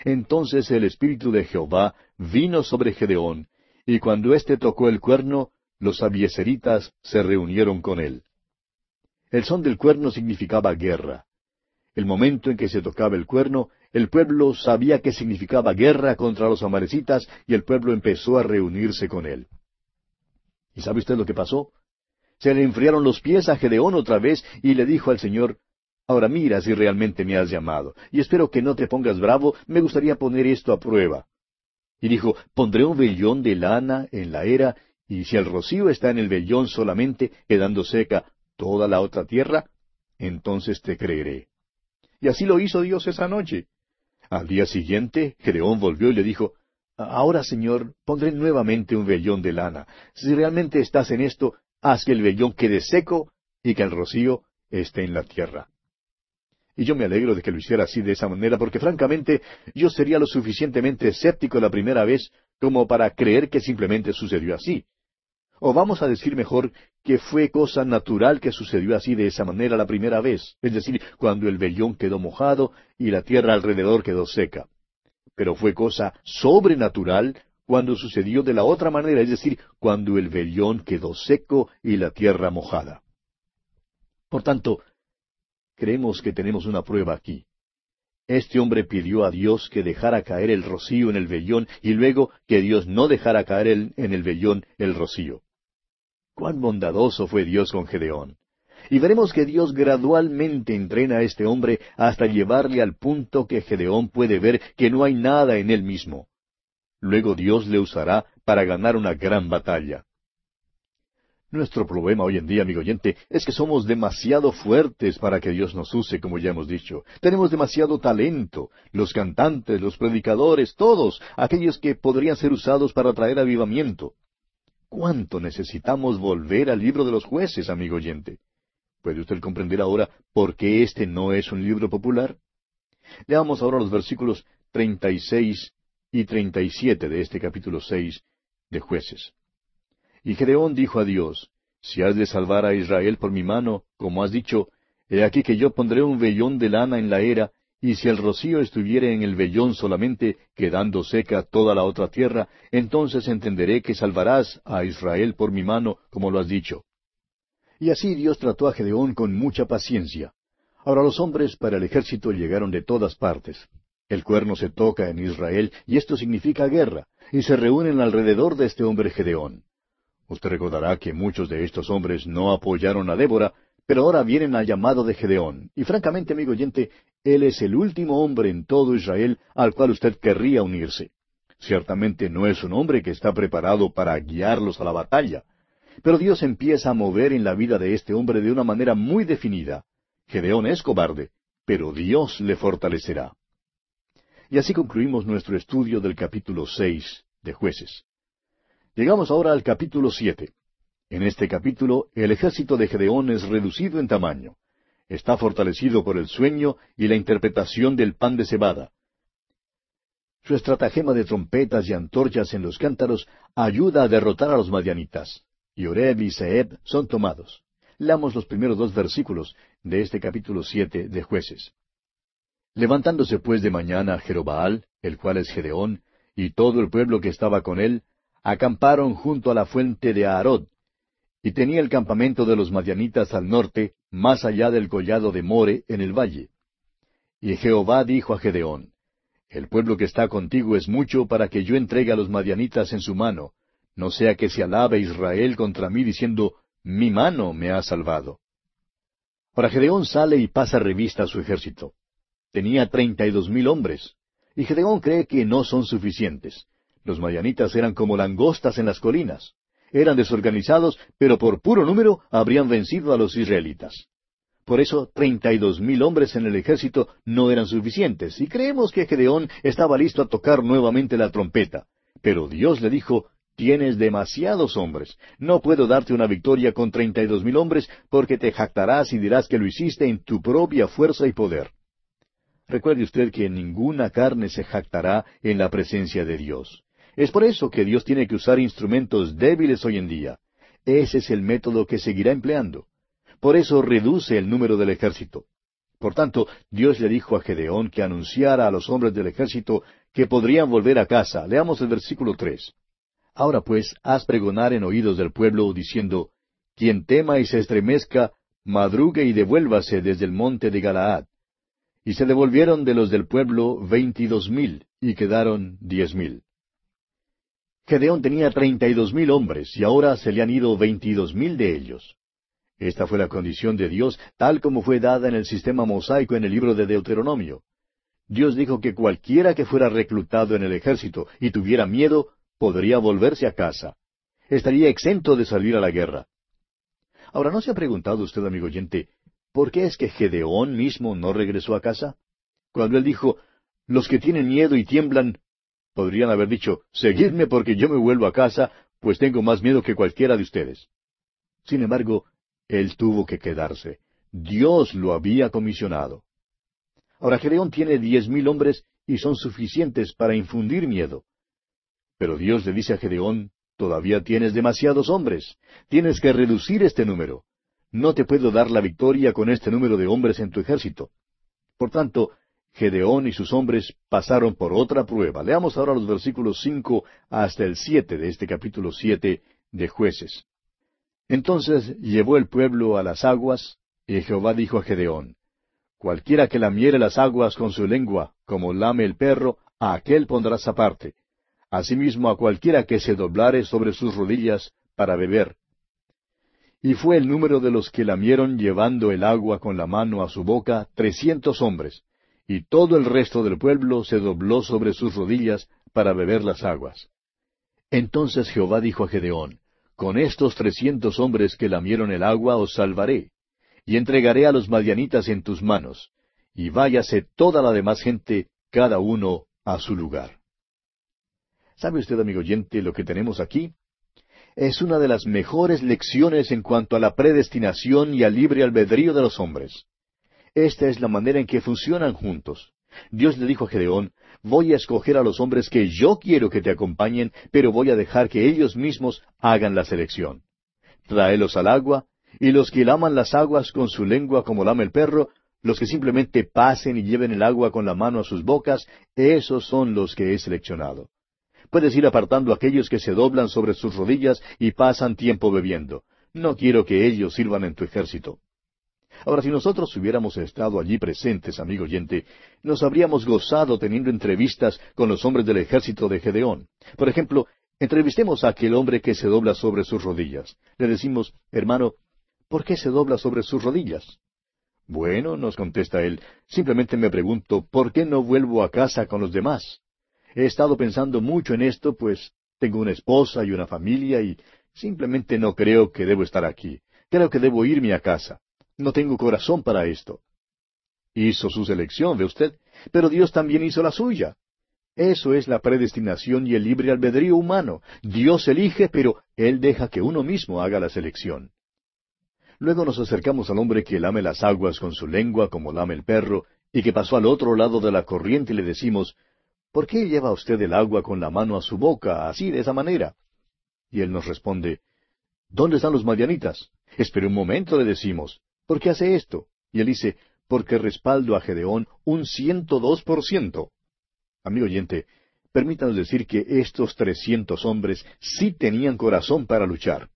Entonces el espíritu de Jehová vino sobre Gedeón, y cuando éste tocó el cuerno, los abieseritas se reunieron con él. El son del cuerno significaba guerra. El momento en que se tocaba el cuerno, el pueblo sabía que significaba guerra contra los amalecitas y el pueblo empezó a reunirse con él. ¿Y sabe usted lo que pasó? Se le enfriaron los pies a Gedeón otra vez y le dijo al Señor, Ahora mira si realmente me has llamado, y espero que no te pongas bravo, me gustaría poner esto a prueba. Y dijo, Pondré un vellón de lana en la era, y si el rocío está en el vellón solamente, quedando seca toda la otra tierra, entonces te creeré. Y así lo hizo Dios esa noche. Al día siguiente, Gedeón volvió y le dijo, Ahora, Señor, pondré nuevamente un vellón de lana. Si realmente estás en esto, haz que el vellón quede seco y que el rocío esté en la tierra. Y yo me alegro de que lo hiciera así de esa manera, porque francamente yo sería lo suficientemente escéptico la primera vez como para creer que simplemente sucedió así. O vamos a decir mejor que fue cosa natural que sucedió así de esa manera la primera vez, es decir, cuando el vellón quedó mojado y la tierra alrededor quedó seca. Pero fue cosa sobrenatural cuando sucedió de la otra manera, es decir, cuando el vellón quedó seco y la tierra mojada. Por tanto, creemos que tenemos una prueba aquí. Este hombre pidió a Dios que dejara caer el rocío en el vellón y luego que Dios no dejara caer en el vellón el rocío. Cuán bondadoso fue Dios con Gedeón. Y veremos que Dios gradualmente entrena a este hombre hasta llevarle al punto que Gedeón puede ver que no hay nada en él mismo. Luego Dios le usará para ganar una gran batalla. Nuestro problema hoy en día, amigo oyente, es que somos demasiado fuertes para que Dios nos use, como ya hemos dicho. Tenemos demasiado talento. Los cantantes, los predicadores, todos, aquellos que podrían ser usados para traer avivamiento. ¿Cuánto necesitamos volver al libro de los jueces, amigo oyente? ¿Puede usted comprender ahora por qué este no es un libro popular? Leamos ahora los versículos treinta y seis y treinta y siete de este capítulo seis de jueces. Y Gedeón dijo a Dios, Si has de salvar a Israel por mi mano, como has dicho, he aquí que yo pondré un vellón de lana en la era, y si el rocío estuviere en el vellón solamente, quedando seca toda la otra tierra, entonces entenderé que salvarás a Israel por mi mano, como lo has dicho. Y así Dios trató a Gedeón con mucha paciencia. Ahora los hombres para el ejército llegaron de todas partes. El cuerno se toca en Israel, y esto significa guerra, y se reúnen alrededor de este hombre Gedeón. Usted recordará que muchos de estos hombres no apoyaron a Débora, pero ahora vienen al llamado de Gedeón. Y francamente, amigo oyente, él es el último hombre en todo Israel al cual usted querría unirse. Ciertamente no es un hombre que está preparado para guiarlos a la batalla. Pero Dios empieza a mover en la vida de este hombre de una manera muy definida. Gedeón es cobarde, pero Dios le fortalecerá. Y así concluimos nuestro estudio del capítulo seis de jueces. Llegamos ahora al capítulo siete. En este capítulo, el ejército de Gedeón es reducido en tamaño. Está fortalecido por el sueño y la interpretación del pan de cebada. Su estratagema de trompetas y antorchas en los cántaros ayuda a derrotar a los madianitas. Y Oreb y Seheb son tomados. Leamos los primeros dos versículos de este capítulo siete de Jueces. Levantándose pues de mañana Jerobaal, el cual es Gedeón, y todo el pueblo que estaba con él, acamparon junto a la fuente de Aarod, y tenía el campamento de los madianitas al norte, más allá del collado de More, en el valle. Y Jehová dijo a Gedeón, El pueblo que está contigo es mucho para que yo entregue a los madianitas en su mano, no sea que se alabe Israel contra mí diciendo, Mi mano me ha salvado. Ahora Gedeón sale y pasa revista a su ejército. Tenía treinta y dos mil hombres, y Gedeón cree que no son suficientes. Los madianitas eran como langostas en las colinas. Eran desorganizados, pero por puro número habrían vencido a los israelitas. Por eso, treinta y dos mil hombres en el ejército no eran suficientes, y creemos que Gedeón estaba listo a tocar nuevamente la trompeta. Pero Dios le dijo, Tienes demasiados hombres. No puedo darte una victoria con treinta y dos mil hombres porque te jactarás y dirás que lo hiciste en tu propia fuerza y poder. Recuerde usted que ninguna carne se jactará en la presencia de Dios. Es por eso que Dios tiene que usar instrumentos débiles hoy en día. Ese es el método que seguirá empleando. Por eso reduce el número del ejército. Por tanto, Dios le dijo a Gedeón que anunciara a los hombres del ejército que podrían volver a casa. Leamos el versículo tres. Ahora pues, haz pregonar en oídos del pueblo, diciendo, Quien tema y se estremezca, madrugue y devuélvase desde el monte de Galaad. Y se devolvieron de los del pueblo veintidós mil, y quedaron diez mil. Gedeón tenía treinta y dos mil hombres, y ahora se le han ido veintidós mil de ellos. Esta fue la condición de Dios, tal como fue dada en el sistema mosaico en el libro de Deuteronomio. Dios dijo que cualquiera que fuera reclutado en el ejército y tuviera miedo, podría volverse a casa. Estaría exento de salir a la guerra. Ahora, ¿no se ha preguntado usted, amigo oyente, por qué es que Gedeón mismo no regresó a casa? Cuando él dijo, los que tienen miedo y tiemblan, podrían haber dicho, seguidme porque yo me vuelvo a casa, pues tengo más miedo que cualquiera de ustedes. Sin embargo, él tuvo que quedarse. Dios lo había comisionado. Ahora Gedeón tiene diez mil hombres y son suficientes para infundir miedo. Pero Dios le dice a Gedeón, todavía tienes demasiados hombres, tienes que reducir este número. No te puedo dar la victoria con este número de hombres en tu ejército. Por tanto, Gedeón y sus hombres pasaron por otra prueba. Leamos ahora los versículos cinco hasta el siete de este capítulo siete de jueces. Entonces llevó el pueblo a las aguas, y Jehová dijo a Gedeón, Cualquiera que lamiere las aguas con su lengua, como lame el perro, a aquel pondrás aparte asimismo a cualquiera que se doblare sobre sus rodillas para beber. Y fue el número de los que lamieron llevando el agua con la mano a su boca trescientos hombres, y todo el resto del pueblo se dobló sobre sus rodillas para beber las aguas. Entonces Jehová dijo a Gedeón, Con estos trescientos hombres que lamieron el agua os salvaré, y entregaré a los madianitas en tus manos, y váyase toda la demás gente, cada uno a su lugar. ¿Sabe usted, amigo oyente, lo que tenemos aquí? Es una de las mejores lecciones en cuanto a la predestinación y al libre albedrío de los hombres. Esta es la manera en que funcionan juntos. Dios le dijo a Gedeón, voy a escoger a los hombres que yo quiero que te acompañen, pero voy a dejar que ellos mismos hagan la selección. Tráelos al agua, y los que laman las aguas con su lengua como lama el perro, los que simplemente pasen y lleven el agua con la mano a sus bocas, esos son los que he seleccionado. Puedes ir apartando a aquellos que se doblan sobre sus rodillas y pasan tiempo bebiendo. No quiero que ellos sirvan en tu ejército. Ahora, si nosotros hubiéramos estado allí presentes, amigo oyente, nos habríamos gozado teniendo entrevistas con los hombres del ejército de Gedeón. Por ejemplo, entrevistemos a aquel hombre que se dobla sobre sus rodillas. Le decimos, hermano, ¿por qué se dobla sobre sus rodillas? Bueno, nos contesta él, simplemente me pregunto, ¿por qué no vuelvo a casa con los demás? He estado pensando mucho en esto, pues tengo una esposa y una familia y simplemente no creo que debo estar aquí. Creo que debo irme a casa. No tengo corazón para esto. Hizo su selección, ve usted, pero Dios también hizo la suya. Eso es la predestinación y el libre albedrío humano. Dios elige, pero Él deja que uno mismo haga la selección. Luego nos acercamos al hombre que lame las aguas con su lengua como lame el perro, y que pasó al otro lado de la corriente y le decimos, ¿por qué lleva usted el agua con la mano a su boca, así, de esa manera? Y él nos responde, ¿Dónde están los madianitas? Espere un momento, le decimos. ¿Por qué hace esto? Y él dice, porque respaldo a Gedeón un ciento dos por ciento. Amigo oyente, permítanos decir que estos trescientos hombres sí tenían corazón para luchar.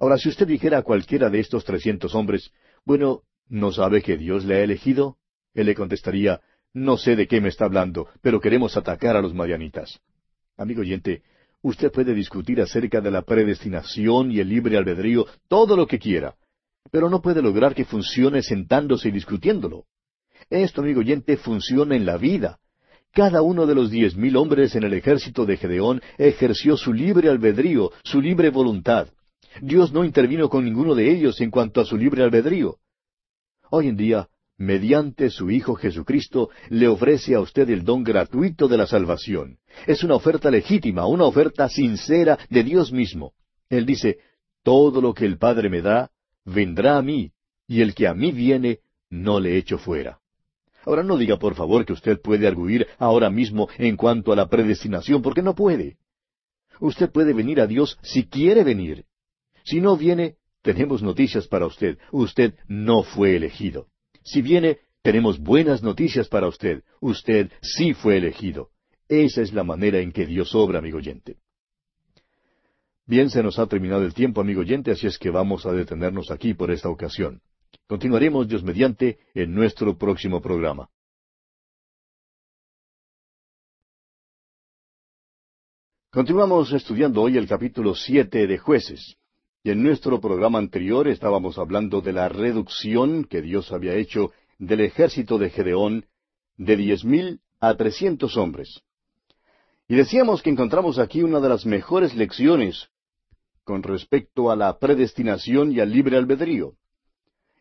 Ahora, si usted dijera a cualquiera de estos trescientos hombres, bueno, ¿no sabe que Dios le ha elegido? Él le contestaría, no sé de qué me está hablando, pero queremos atacar a los madianitas. Amigo oyente, usted puede discutir acerca de la predestinación y el libre albedrío todo lo que quiera, pero no puede lograr que funcione sentándose y discutiéndolo. Esto, amigo oyente, funciona en la vida. Cada uno de los diez mil hombres en el ejército de Gedeón ejerció su libre albedrío, su libre voluntad. Dios no intervino con ninguno de ellos en cuanto a su libre albedrío. Hoy en día mediante su Hijo Jesucristo, le ofrece a usted el don gratuito de la salvación. Es una oferta legítima, una oferta sincera de Dios mismo. Él dice, Todo lo que el Padre me da, vendrá a mí, y el que a mí viene, no le echo fuera. Ahora no diga por favor que usted puede arguir ahora mismo en cuanto a la predestinación, porque no puede. Usted puede venir a Dios si quiere venir. Si no viene, tenemos noticias para usted. Usted no fue elegido. Si viene, tenemos buenas noticias para usted. Usted sí fue elegido. Esa es la manera en que Dios obra, amigo oyente. Bien, se nos ha terminado el tiempo, amigo oyente, así es que vamos a detenernos aquí por esta ocasión. Continuaremos, Dios mediante, en nuestro próximo programa. Continuamos estudiando hoy el capítulo siete de jueces. Y en nuestro programa anterior estábamos hablando de la reducción que Dios había hecho del ejército de Gedeón de diez mil a trescientos hombres. Y decíamos que encontramos aquí una de las mejores lecciones con respecto a la predestinación y al libre albedrío.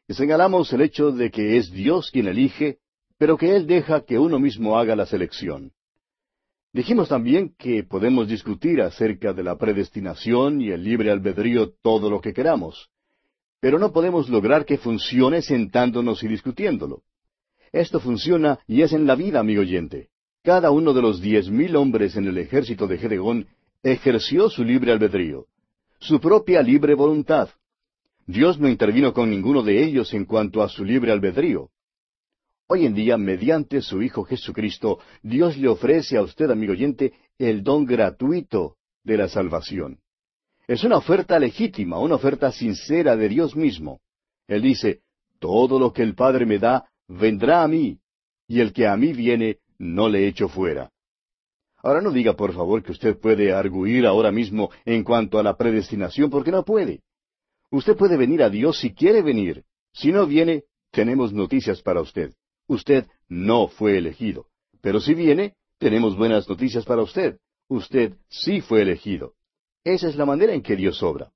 Y señalamos el hecho de que es Dios quien elige, pero que Él deja que uno mismo haga la selección. Dijimos también que podemos discutir acerca de la predestinación y el libre albedrío todo lo que queramos, pero no podemos lograr que funcione sentándonos y discutiéndolo. Esto funciona y es en la vida, amigo oyente. Cada uno de los diez mil hombres en el ejército de Gedeón ejerció su libre albedrío, su propia libre voluntad. Dios no intervino con ninguno de ellos en cuanto a su libre albedrío. Hoy en día, mediante su Hijo Jesucristo, Dios le ofrece a usted, amigo oyente, el don gratuito de la salvación. Es una oferta legítima, una oferta sincera de Dios mismo. Él dice, todo lo que el Padre me da, vendrá a mí, y el que a mí viene, no le echo fuera. Ahora no diga, por favor, que usted puede arguir ahora mismo en cuanto a la predestinación, porque no puede. Usted puede venir a Dios si quiere venir. Si no viene, tenemos noticias para usted. Usted no fue elegido. Pero si viene, tenemos buenas noticias para usted. Usted sí fue elegido. Esa es la manera en que Dios obra.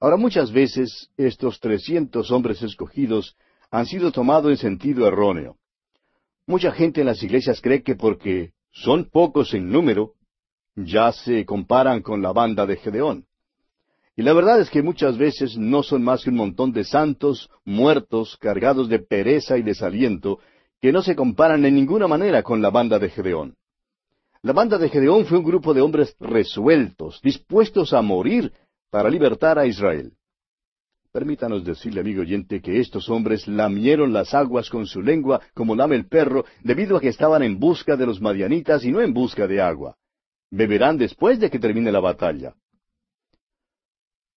Ahora muchas veces estos trescientos hombres escogidos han sido tomados en sentido erróneo. Mucha gente en las iglesias cree que porque son pocos en número, ya se comparan con la banda de Gedeón. Y la verdad es que muchas veces no son más que un montón de santos muertos, cargados de pereza y desaliento, que no se comparan en ninguna manera con la banda de Gedeón. La banda de Gedeón fue un grupo de hombres resueltos, dispuestos a morir para libertar a Israel. Permítanos decirle, amigo oyente, que estos hombres lamieron las aguas con su lengua como lame el perro, debido a que estaban en busca de los madianitas y no en busca de agua. Beberán después de que termine la batalla.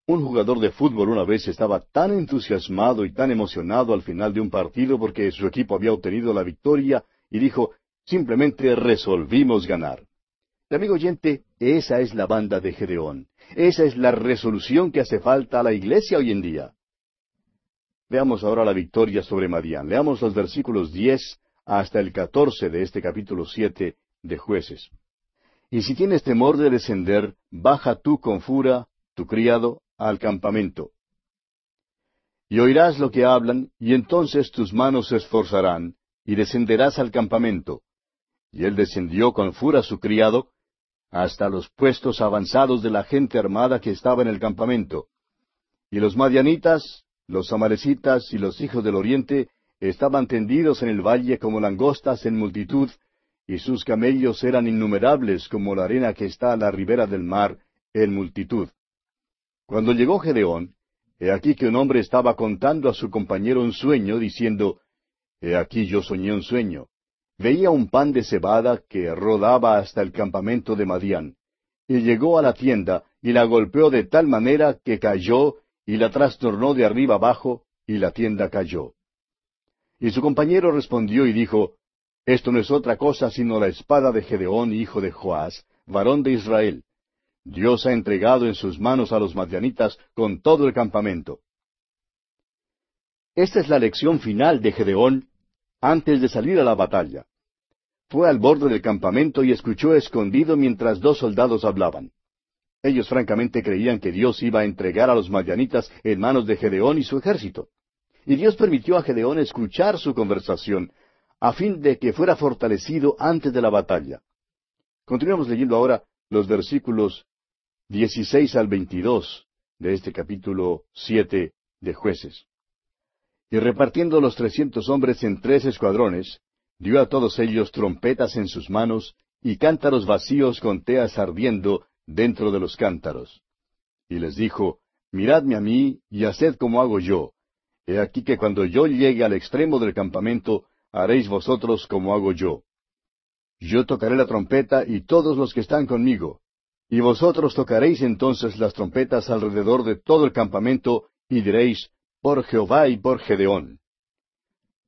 Un jugador de fútbol una vez estaba tan entusiasmado y tan emocionado al final de un partido porque su equipo había obtenido la victoria y dijo, simplemente resolvimos ganar. Amigo oyente, esa es la banda de Gedeón. Esa es la resolución que hace falta a la iglesia hoy en día. Veamos ahora la victoria sobre Madián. Leamos los versículos diez hasta el catorce de este capítulo siete de jueces. Y si tienes temor de descender, baja tú con fura, tu criado, al campamento. Y oirás lo que hablan, y entonces tus manos se esforzarán, y descenderás al campamento. Y él descendió con fura su criado, hasta los puestos avanzados de la gente armada que estaba en el campamento. Y los madianitas, los amalecitas y los hijos del oriente estaban tendidos en el valle como langostas en multitud, y sus camellos eran innumerables como la arena que está a la ribera del mar en multitud. Cuando llegó Gedeón, he aquí que un hombre estaba contando a su compañero un sueño, diciendo, He aquí yo soñé un sueño. Veía un pan de cebada que rodaba hasta el campamento de Madián. Y llegó a la tienda, y la golpeó de tal manera que cayó, y la trastornó de arriba abajo, y la tienda cayó. Y su compañero respondió y dijo, Esto no es otra cosa sino la espada de Gedeón, hijo de Joás, varón de Israel. Dios ha entregado en sus manos a los madianitas con todo el campamento. Esta es la lección final de Gedeón antes de salir a la batalla. Fue al borde del campamento y escuchó escondido mientras dos soldados hablaban. Ellos francamente creían que Dios iba a entregar a los madianitas en manos de Gedeón y su ejército. y Dios permitió a Gedeón escuchar su conversación, a fin de que fuera fortalecido antes de la batalla. Continuamos leyendo ahora los versículos 16 al 22 de este capítulo 7 de jueces. Y repartiendo los trescientos hombres en tres escuadrones, dio a todos ellos trompetas en sus manos y cántaros vacíos con teas ardiendo dentro de los cántaros. Y les dijo, Miradme a mí y haced como hago yo. He aquí que cuando yo llegue al extremo del campamento, haréis vosotros como hago yo. Yo tocaré la trompeta y todos los que están conmigo, y vosotros tocaréis entonces las trompetas alrededor de todo el campamento, y diréis, por Jehová y por Gedeón.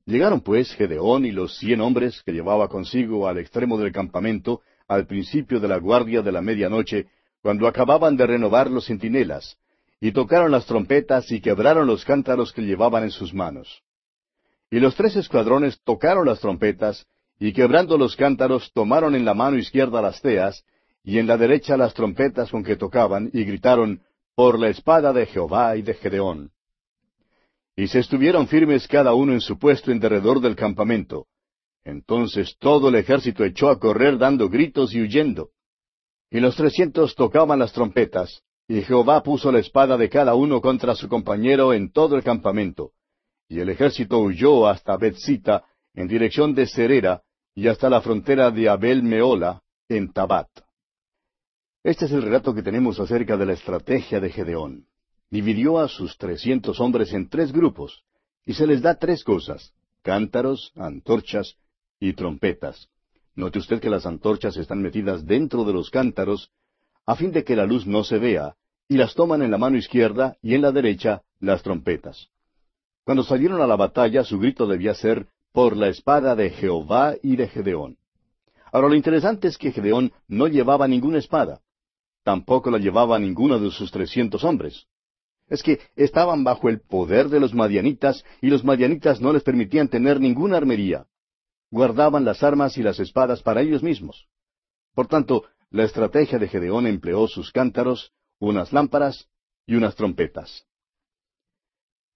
Llegaron pues Gedeón y los cien hombres que llevaba consigo al extremo del campamento, al principio de la guardia de la medianoche, cuando acababan de renovar los centinelas, y tocaron las trompetas y quebraron los cántaros que llevaban en sus manos. Y los tres escuadrones tocaron las trompetas, y quebrando los cántaros tomaron en la mano izquierda las teas, y en la derecha las trompetas con que tocaban, y gritaron, Por la espada de Jehová y de Gedeón. Y se estuvieron firmes cada uno en su puesto en derredor del campamento. Entonces todo el ejército echó a correr dando gritos y huyendo. Y los trescientos tocaban las trompetas, y Jehová puso la espada de cada uno contra su compañero en todo el campamento. Y el ejército huyó hasta Betzita, en dirección de Cerera, y hasta la frontera de Abel Meola, en Tabat. Este es el relato que tenemos acerca de la estrategia de Gedeón. Dividió a sus trescientos hombres en tres grupos, y se les da tres cosas, cántaros, antorchas y trompetas. Note usted que las antorchas están metidas dentro de los cántaros, a fin de que la luz no se vea, y las toman en la mano izquierda y en la derecha las trompetas. Cuando salieron a la batalla, su grito debía ser, por la espada de Jehová y de Gedeón. Ahora lo interesante es que Gedeón no llevaba ninguna espada. Tampoco la llevaba ninguno de sus trescientos hombres. Es que estaban bajo el poder de los madianitas y los madianitas no les permitían tener ninguna armería. Guardaban las armas y las espadas para ellos mismos. Por tanto, la estrategia de Gedeón empleó sus cántaros, unas lámparas y unas trompetas.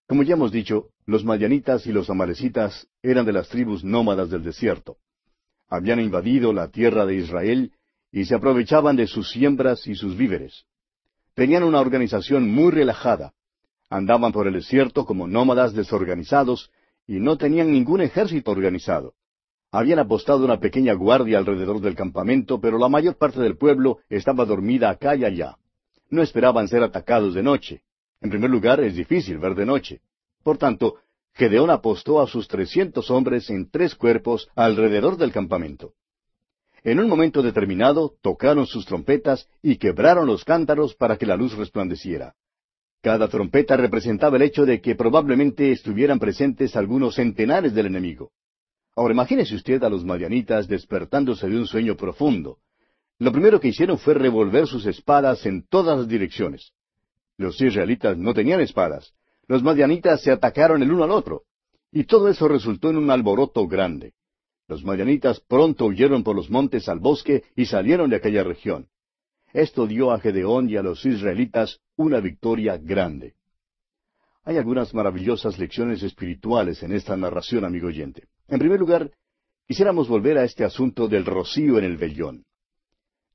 Como ya hemos dicho, los madianitas y los amalecitas eran de las tribus nómadas del desierto. Habían invadido la tierra de Israel y se aprovechaban de sus siembras y sus víveres. Tenían una organización muy relajada. Andaban por el desierto como nómadas desorganizados y no tenían ningún ejército organizado. Habían apostado una pequeña guardia alrededor del campamento, pero la mayor parte del pueblo estaba dormida acá y allá. No esperaban ser atacados de noche. En primer lugar, es difícil ver de noche. Por tanto, Gedeón apostó a sus trescientos hombres en tres cuerpos alrededor del campamento. En un momento determinado tocaron sus trompetas y quebraron los cántaros para que la luz resplandeciera. Cada trompeta representaba el hecho de que probablemente estuvieran presentes algunos centenares del enemigo. Ahora imagínese usted a los madianitas despertándose de un sueño profundo. Lo primero que hicieron fue revolver sus espadas en todas las direcciones. Los israelitas no tenían espadas. Los madianitas se atacaron el uno al otro. Y todo eso resultó en un alboroto grande. Los madianitas pronto huyeron por los montes al bosque y salieron de aquella región. Esto dio a Gedeón y a los israelitas una victoria grande. Hay algunas maravillosas lecciones espirituales en esta narración, amigo oyente. En primer lugar, quisiéramos volver a este asunto del rocío en el vellón.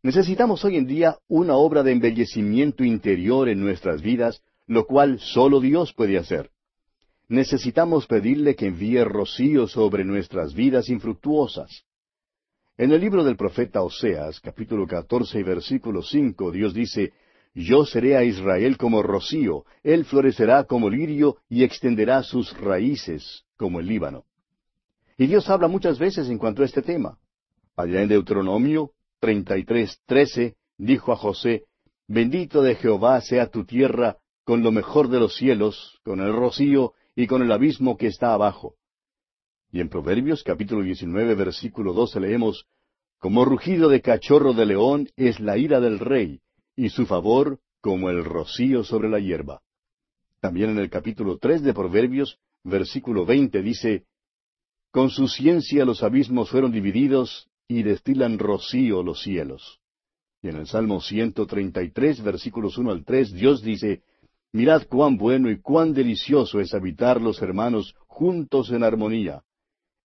Necesitamos hoy en día una obra de embellecimiento interior en nuestras vidas, lo cual solo Dios puede hacer necesitamos pedirle que envíe rocío sobre nuestras vidas infructuosas. En el libro del profeta Oseas, capítulo 14 y versículo 5, Dios dice, Yo seré a Israel como rocío, él florecerá como lirio y extenderá sus raíces como el Líbano. Y Dios habla muchas veces en cuanto a este tema. Allá en Deuteronomio 33, 13, dijo a José, Bendito de Jehová sea tu tierra con lo mejor de los cielos, con el rocío y con el abismo que está abajo. Y en Proverbios capítulo 19 versículo 12 leemos, Como rugido de cachorro de león es la ira del rey, y su favor como el rocío sobre la hierba. También en el capítulo 3 de Proverbios, versículo 20 dice, Con su ciencia los abismos fueron divididos y destilan rocío los cielos. Y en el Salmo 133, versículos 1 al 3, Dios dice, Mirad cuán bueno y cuán delicioso es habitar los hermanos juntos en armonía.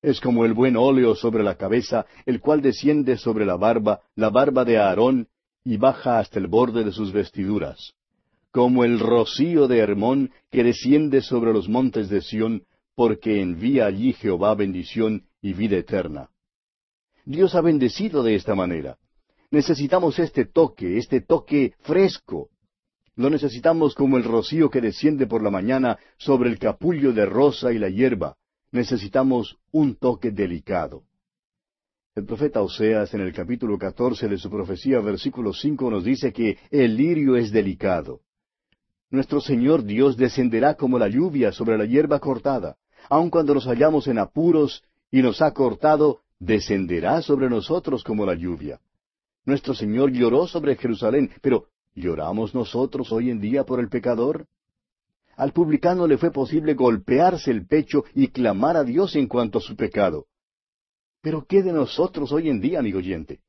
Es como el buen óleo sobre la cabeza, el cual desciende sobre la barba, la barba de Aarón, y baja hasta el borde de sus vestiduras. Como el rocío de Hermón que desciende sobre los montes de Sión, porque envía allí Jehová bendición y vida eterna. Dios ha bendecido de esta manera. Necesitamos este toque, este toque fresco. Lo necesitamos como el rocío que desciende por la mañana sobre el capullo de rosa y la hierba. Necesitamos un toque delicado. El profeta Oseas en el capítulo catorce de su profecía, versículo cinco, nos dice que el lirio es delicado. Nuestro Señor Dios descenderá como la lluvia sobre la hierba cortada. Aun cuando nos hallamos en apuros y nos ha cortado, descenderá sobre nosotros como la lluvia. Nuestro Señor lloró sobre Jerusalén, pero ¿Lloramos nosotros hoy en día por el pecador? Al publicano le fue posible golpearse el pecho y clamar a Dios en cuanto a su pecado. Pero ¿qué de nosotros hoy en día, amigo oyente?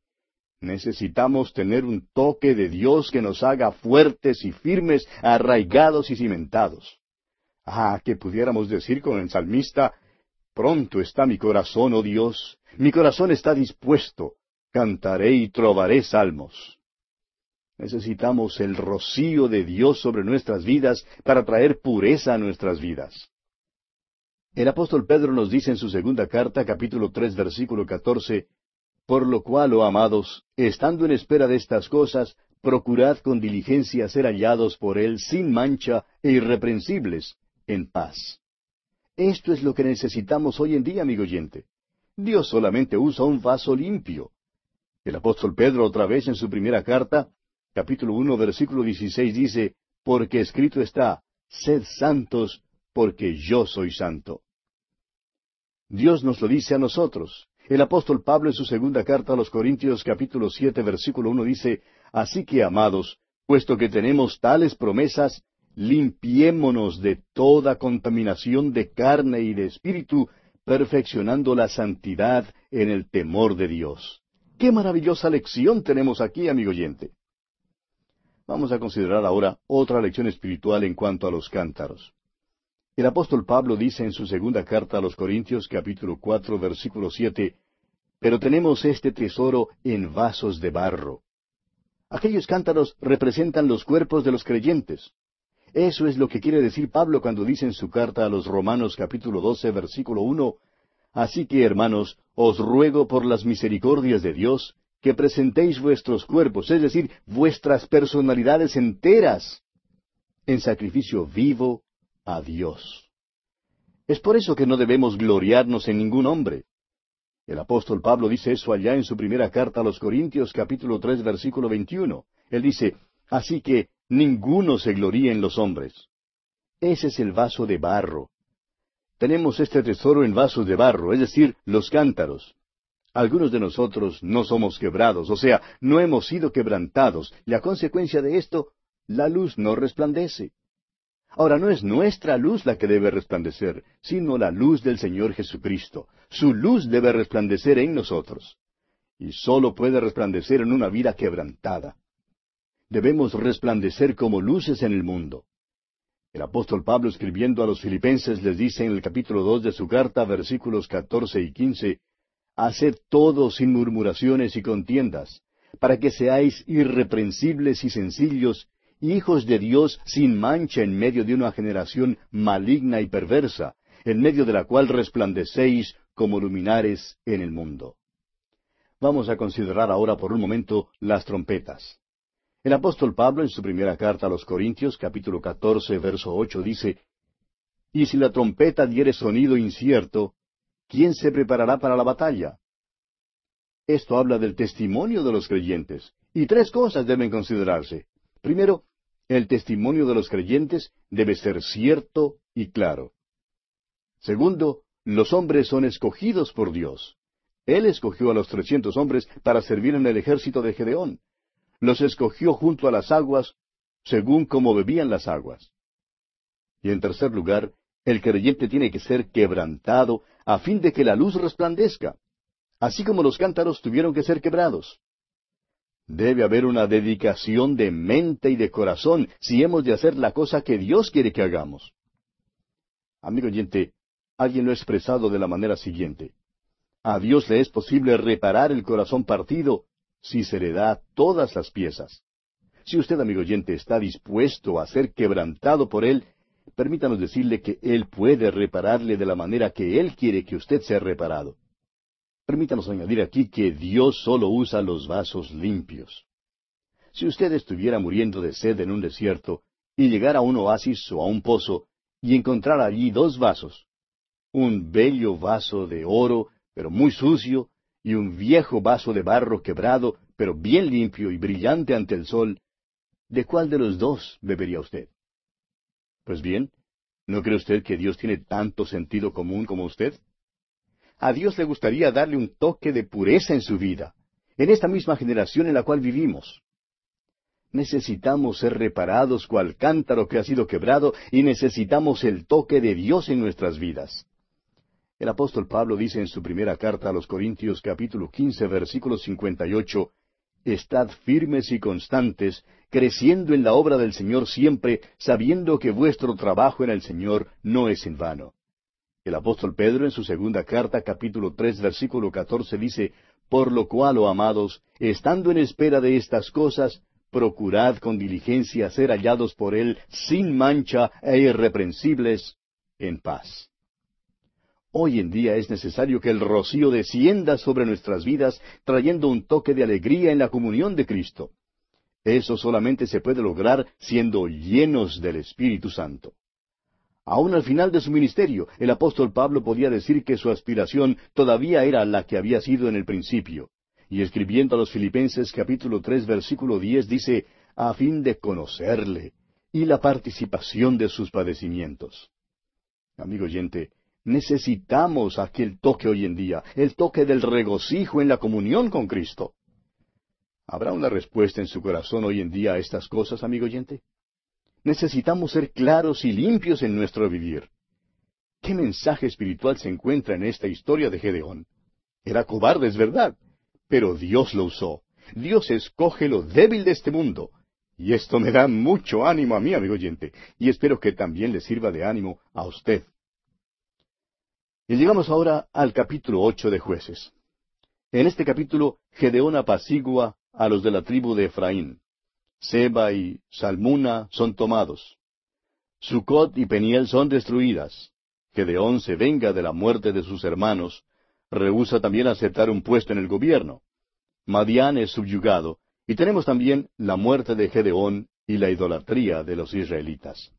Necesitamos tener un toque de Dios que nos haga fuertes y firmes, arraigados y cimentados. Ah, que pudiéramos decir con el salmista, Pronto está mi corazón, oh Dios, mi corazón está dispuesto, cantaré y trovaré salmos. Necesitamos el rocío de Dios sobre nuestras vidas para traer pureza a nuestras vidas. El apóstol Pedro nos dice en su segunda carta, capítulo tres, versículo catorce, Por lo cual, oh amados, estando en espera de estas cosas, procurad con diligencia ser hallados por Él sin mancha e irreprensibles, en paz. Esto es lo que necesitamos hoy en día, amigo oyente. Dios solamente usa un vaso limpio. El apóstol Pedro otra vez en su primera carta capítulo uno, versículo dieciséis dice, Porque escrito está, Sed santos, porque yo soy santo. Dios nos lo dice a nosotros. El apóstol Pablo en su segunda carta a los Corintios capítulo siete versículo uno dice, Así que, amados, puesto que tenemos tales promesas, limpiémonos de toda contaminación de carne y de espíritu, perfeccionando la santidad en el temor de Dios. Qué maravillosa lección tenemos aquí, amigo oyente. Vamos a considerar ahora otra lección espiritual en cuanto a los cántaros. El apóstol Pablo dice en su segunda carta a los Corintios capítulo cuatro versículo siete, Pero tenemos este tesoro en vasos de barro. Aquellos cántaros representan los cuerpos de los creyentes. Eso es lo que quiere decir Pablo cuando dice en su carta a los Romanos capítulo doce versículo uno, Así que, hermanos, os ruego por las misericordias de Dios, que presentéis vuestros cuerpos, es decir, vuestras personalidades enteras, en sacrificio vivo a Dios. Es por eso que no debemos gloriarnos en ningún hombre. El apóstol Pablo dice eso allá en su primera carta a los Corintios capítulo tres versículo veintiuno. Él dice, Así que ninguno se gloríe en los hombres. Ese es el vaso de barro. Tenemos este tesoro en vasos de barro, es decir, los cántaros. Algunos de nosotros no somos quebrados, o sea, no hemos sido quebrantados, y a consecuencia de esto, la luz no resplandece. Ahora no es nuestra luz la que debe resplandecer, sino la luz del Señor Jesucristo. Su luz debe resplandecer en nosotros. Y sólo puede resplandecer en una vida quebrantada. Debemos resplandecer como luces en el mundo. El apóstol Pablo escribiendo a los filipenses les dice en el capítulo dos de su carta, versículos catorce y quince, Haced todo sin murmuraciones y contiendas, para que seáis irreprensibles y sencillos, hijos de Dios sin mancha en medio de una generación maligna y perversa, en medio de la cual resplandecéis como luminares en el mundo. Vamos a considerar ahora por un momento las trompetas. El apóstol Pablo en su primera carta a los Corintios, capítulo catorce, verso ocho, dice, Y si la trompeta diere sonido incierto, ¿quién se preparará para la batalla? Esto habla del testimonio de los creyentes. Y tres cosas deben considerarse. Primero, el testimonio de los creyentes debe ser cierto y claro. Segundo, los hombres son escogidos por Dios. Él escogió a los trescientos hombres para servir en el ejército de Gedeón. Los escogió junto a las aguas, según como bebían las aguas. Y en tercer lugar, el creyente tiene que ser quebrantado a fin de que la luz resplandezca, así como los cántaros tuvieron que ser quebrados. Debe haber una dedicación de mente y de corazón si hemos de hacer la cosa que Dios quiere que hagamos. Amigo oyente, alguien lo ha expresado de la manera siguiente. A Dios le es posible reparar el corazón partido si se le da todas las piezas. Si usted, amigo oyente, está dispuesto a ser quebrantado por Él, permítanos decirle que Él puede repararle de la manera que Él quiere que usted sea reparado. Permítanos añadir aquí que Dios solo usa los vasos limpios. Si usted estuviera muriendo de sed en un desierto y llegara a un oasis o a un pozo y encontrara allí dos vasos, un bello vaso de oro, pero muy sucio, y un viejo vaso de barro quebrado, pero bien limpio y brillante ante el sol, ¿de cuál de los dos bebería usted? Pues bien, ¿no cree usted que Dios tiene tanto sentido común como usted? A Dios le gustaría darle un toque de pureza en su vida, en esta misma generación en la cual vivimos. Necesitamos ser reparados cual cántaro que ha sido quebrado y necesitamos el toque de Dios en nuestras vidas. El apóstol Pablo dice en su primera carta a los Corintios capítulo quince versículo cincuenta y ocho Estad firmes y constantes, creciendo en la obra del Señor siempre, sabiendo que vuestro trabajo en el Señor no es en vano. El apóstol Pedro en su segunda carta, capítulo tres, versículo catorce, dice, Por lo cual, oh amados, estando en espera de estas cosas, procurad con diligencia ser hallados por Él sin mancha e irreprensibles en paz. Hoy en día es necesario que el rocío descienda sobre nuestras vidas, trayendo un toque de alegría en la comunión de Cristo. Eso solamente se puede lograr siendo llenos del Espíritu Santo. Aún al final de su ministerio, el apóstol Pablo podía decir que su aspiración todavía era la que había sido en el principio. Y escribiendo a los Filipenses capítulo tres versículo diez dice, a fin de conocerle y la participación de sus padecimientos. Amigo oyente, necesitamos aquel toque hoy en día, el toque del regocijo en la comunión con Cristo. ¿Habrá una respuesta en su corazón hoy en día a estas cosas, amigo oyente? Necesitamos ser claros y limpios en nuestro vivir. ¿Qué mensaje espiritual se encuentra en esta historia de Gedeón? Era cobarde, es verdad, pero Dios lo usó. Dios escoge lo débil de este mundo. Y esto me da mucho ánimo a mí, amigo oyente, y espero que también le sirva de ánimo a usted. Y llegamos ahora al capítulo ocho de jueces. En este capítulo, Gedeón apacigua a los de la tribu de Efraín. Seba y Salmuna son tomados. Sucot y Peniel son destruidas. Gedeón se venga de la muerte de sus hermanos. Rehúsa también aceptar un puesto en el gobierno. Madián es subyugado. Y tenemos también la muerte de Gedeón y la idolatría de los israelitas.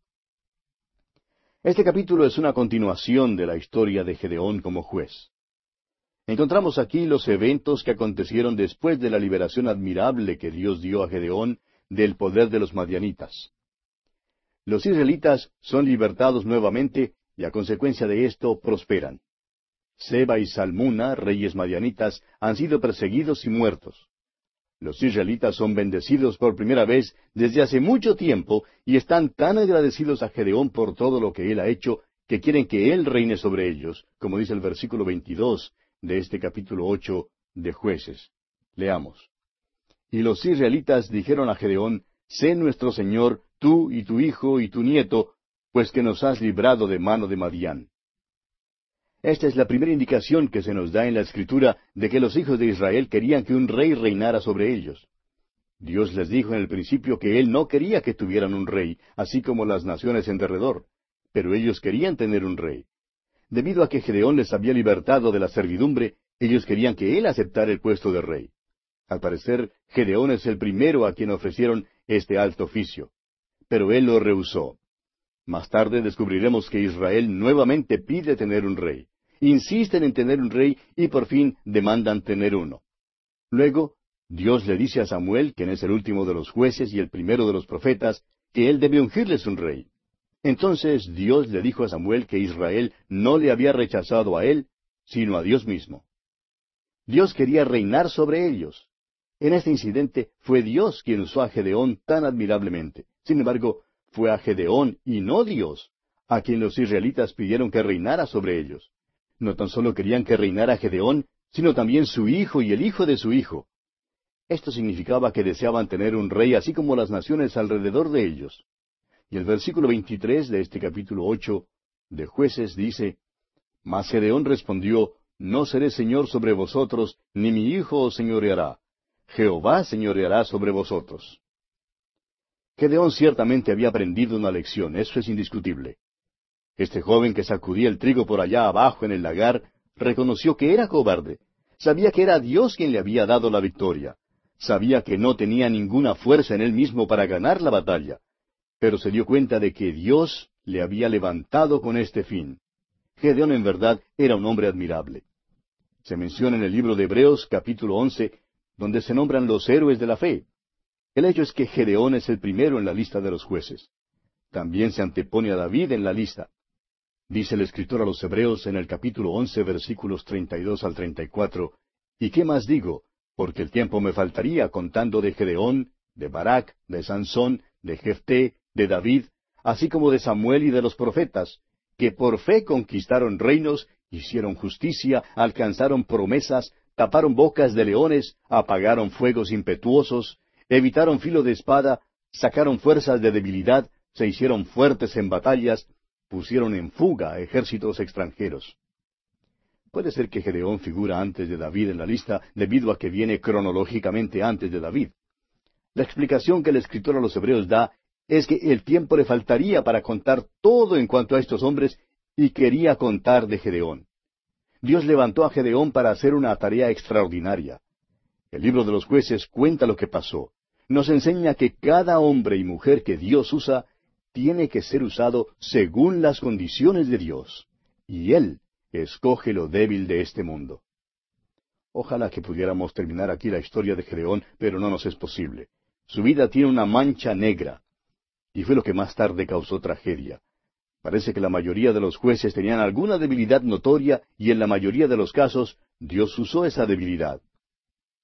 Este capítulo es una continuación de la historia de Gedeón como juez. Encontramos aquí los eventos que acontecieron después de la liberación admirable que Dios dio a Gedeón del poder de los madianitas. Los israelitas son libertados nuevamente y a consecuencia de esto prosperan. Seba y Salmuna, reyes madianitas, han sido perseguidos y muertos. Los israelitas son bendecidos por primera vez desde hace mucho tiempo y están tan agradecidos a Gedeón por todo lo que él ha hecho que quieren que él reine sobre ellos, como dice el versículo 22 de este capítulo ocho de Jueces. Leamos. Y los israelitas dijeron a Gedeón, Sé nuestro Señor, tú y tu hijo y tu nieto, pues que nos has librado de mano de Madián. Esta es la primera indicación que se nos da en la Escritura de que los hijos de Israel querían que un rey reinara sobre ellos. Dios les dijo en el principio que Él no quería que tuvieran un rey, así como las naciones en derredor, pero ellos querían tener un rey. Debido a que Gedeón les había libertado de la servidumbre, ellos querían que Él aceptara el puesto de rey. Al parecer, Gedeón es el primero a quien ofrecieron este alto oficio. Pero él lo rehusó. Más tarde descubriremos que Israel nuevamente pide tener un rey. Insisten en tener un rey y por fin demandan tener uno. Luego, Dios le dice a Samuel, quien es el último de los jueces y el primero de los profetas, que él debe ungirles un rey. Entonces Dios le dijo a Samuel que Israel no le había rechazado a él, sino a Dios mismo. Dios quería reinar sobre ellos. En este incidente fue Dios quien usó a Gedeón tan admirablemente. Sin embargo, fue a Gedeón y no Dios a quien los israelitas pidieron que reinara sobre ellos. No tan solo querían que reinara Gedeón, sino también su hijo y el hijo de su hijo. Esto significaba que deseaban tener un rey así como las naciones alrededor de ellos. Y el versículo 23 de este capítulo 8 de jueces dice, Mas Gedeón respondió, No seré señor sobre vosotros, ni mi hijo os señoreará. Jehová señoreará sobre vosotros. Gedeón ciertamente había aprendido una lección, eso es indiscutible. Este joven que sacudía el trigo por allá abajo en el lagar reconoció que era cobarde. Sabía que era Dios quien le había dado la victoria. Sabía que no tenía ninguna fuerza en él mismo para ganar la batalla pero se dio cuenta de que Dios le había levantado con este fin. Gedeón en verdad era un hombre admirable. Se menciona en el libro de Hebreos capítulo once, donde se nombran los héroes de la fe. El hecho es que Gedeón es el primero en la lista de los jueces. También se antepone a David en la lista. Dice el escritor a los Hebreos en el capítulo once versículos treinta y dos al treinta y cuatro, ¿Y qué más digo? Porque el tiempo me faltaría contando de Gedeón, de Barak, de Sansón, de Jefté, de David, así como de Samuel y de los profetas, que por fe conquistaron reinos, hicieron justicia, alcanzaron promesas, taparon bocas de leones, apagaron fuegos impetuosos, evitaron filo de espada, sacaron fuerzas de debilidad, se hicieron fuertes en batallas, pusieron en fuga a ejércitos extranjeros. Puede ser que Gedeón figura antes de David en la lista debido a que viene cronológicamente antes de David. La explicación que el escritor a los Hebreos da es que el tiempo le faltaría para contar todo en cuanto a estos hombres y quería contar de Gedeón. Dios levantó a Gedeón para hacer una tarea extraordinaria. El libro de los jueces cuenta lo que pasó. Nos enseña que cada hombre y mujer que Dios usa tiene que ser usado según las condiciones de Dios. Y Él escoge lo débil de este mundo. Ojalá que pudiéramos terminar aquí la historia de Gedeón, pero no nos es posible. Su vida tiene una mancha negra y fue lo que más tarde causó tragedia. Parece que la mayoría de los jueces tenían alguna debilidad notoria y en la mayoría de los casos Dios usó esa debilidad.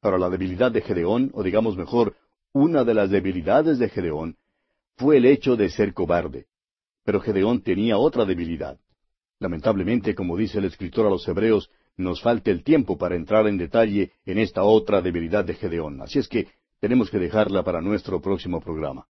Ahora la debilidad de Gedeón, o digamos mejor, una de las debilidades de Gedeón, fue el hecho de ser cobarde. Pero Gedeón tenía otra debilidad. Lamentablemente, como dice el escritor a los Hebreos, nos falta el tiempo para entrar en detalle en esta otra debilidad de Gedeón. Así es que tenemos que dejarla para nuestro próximo programa.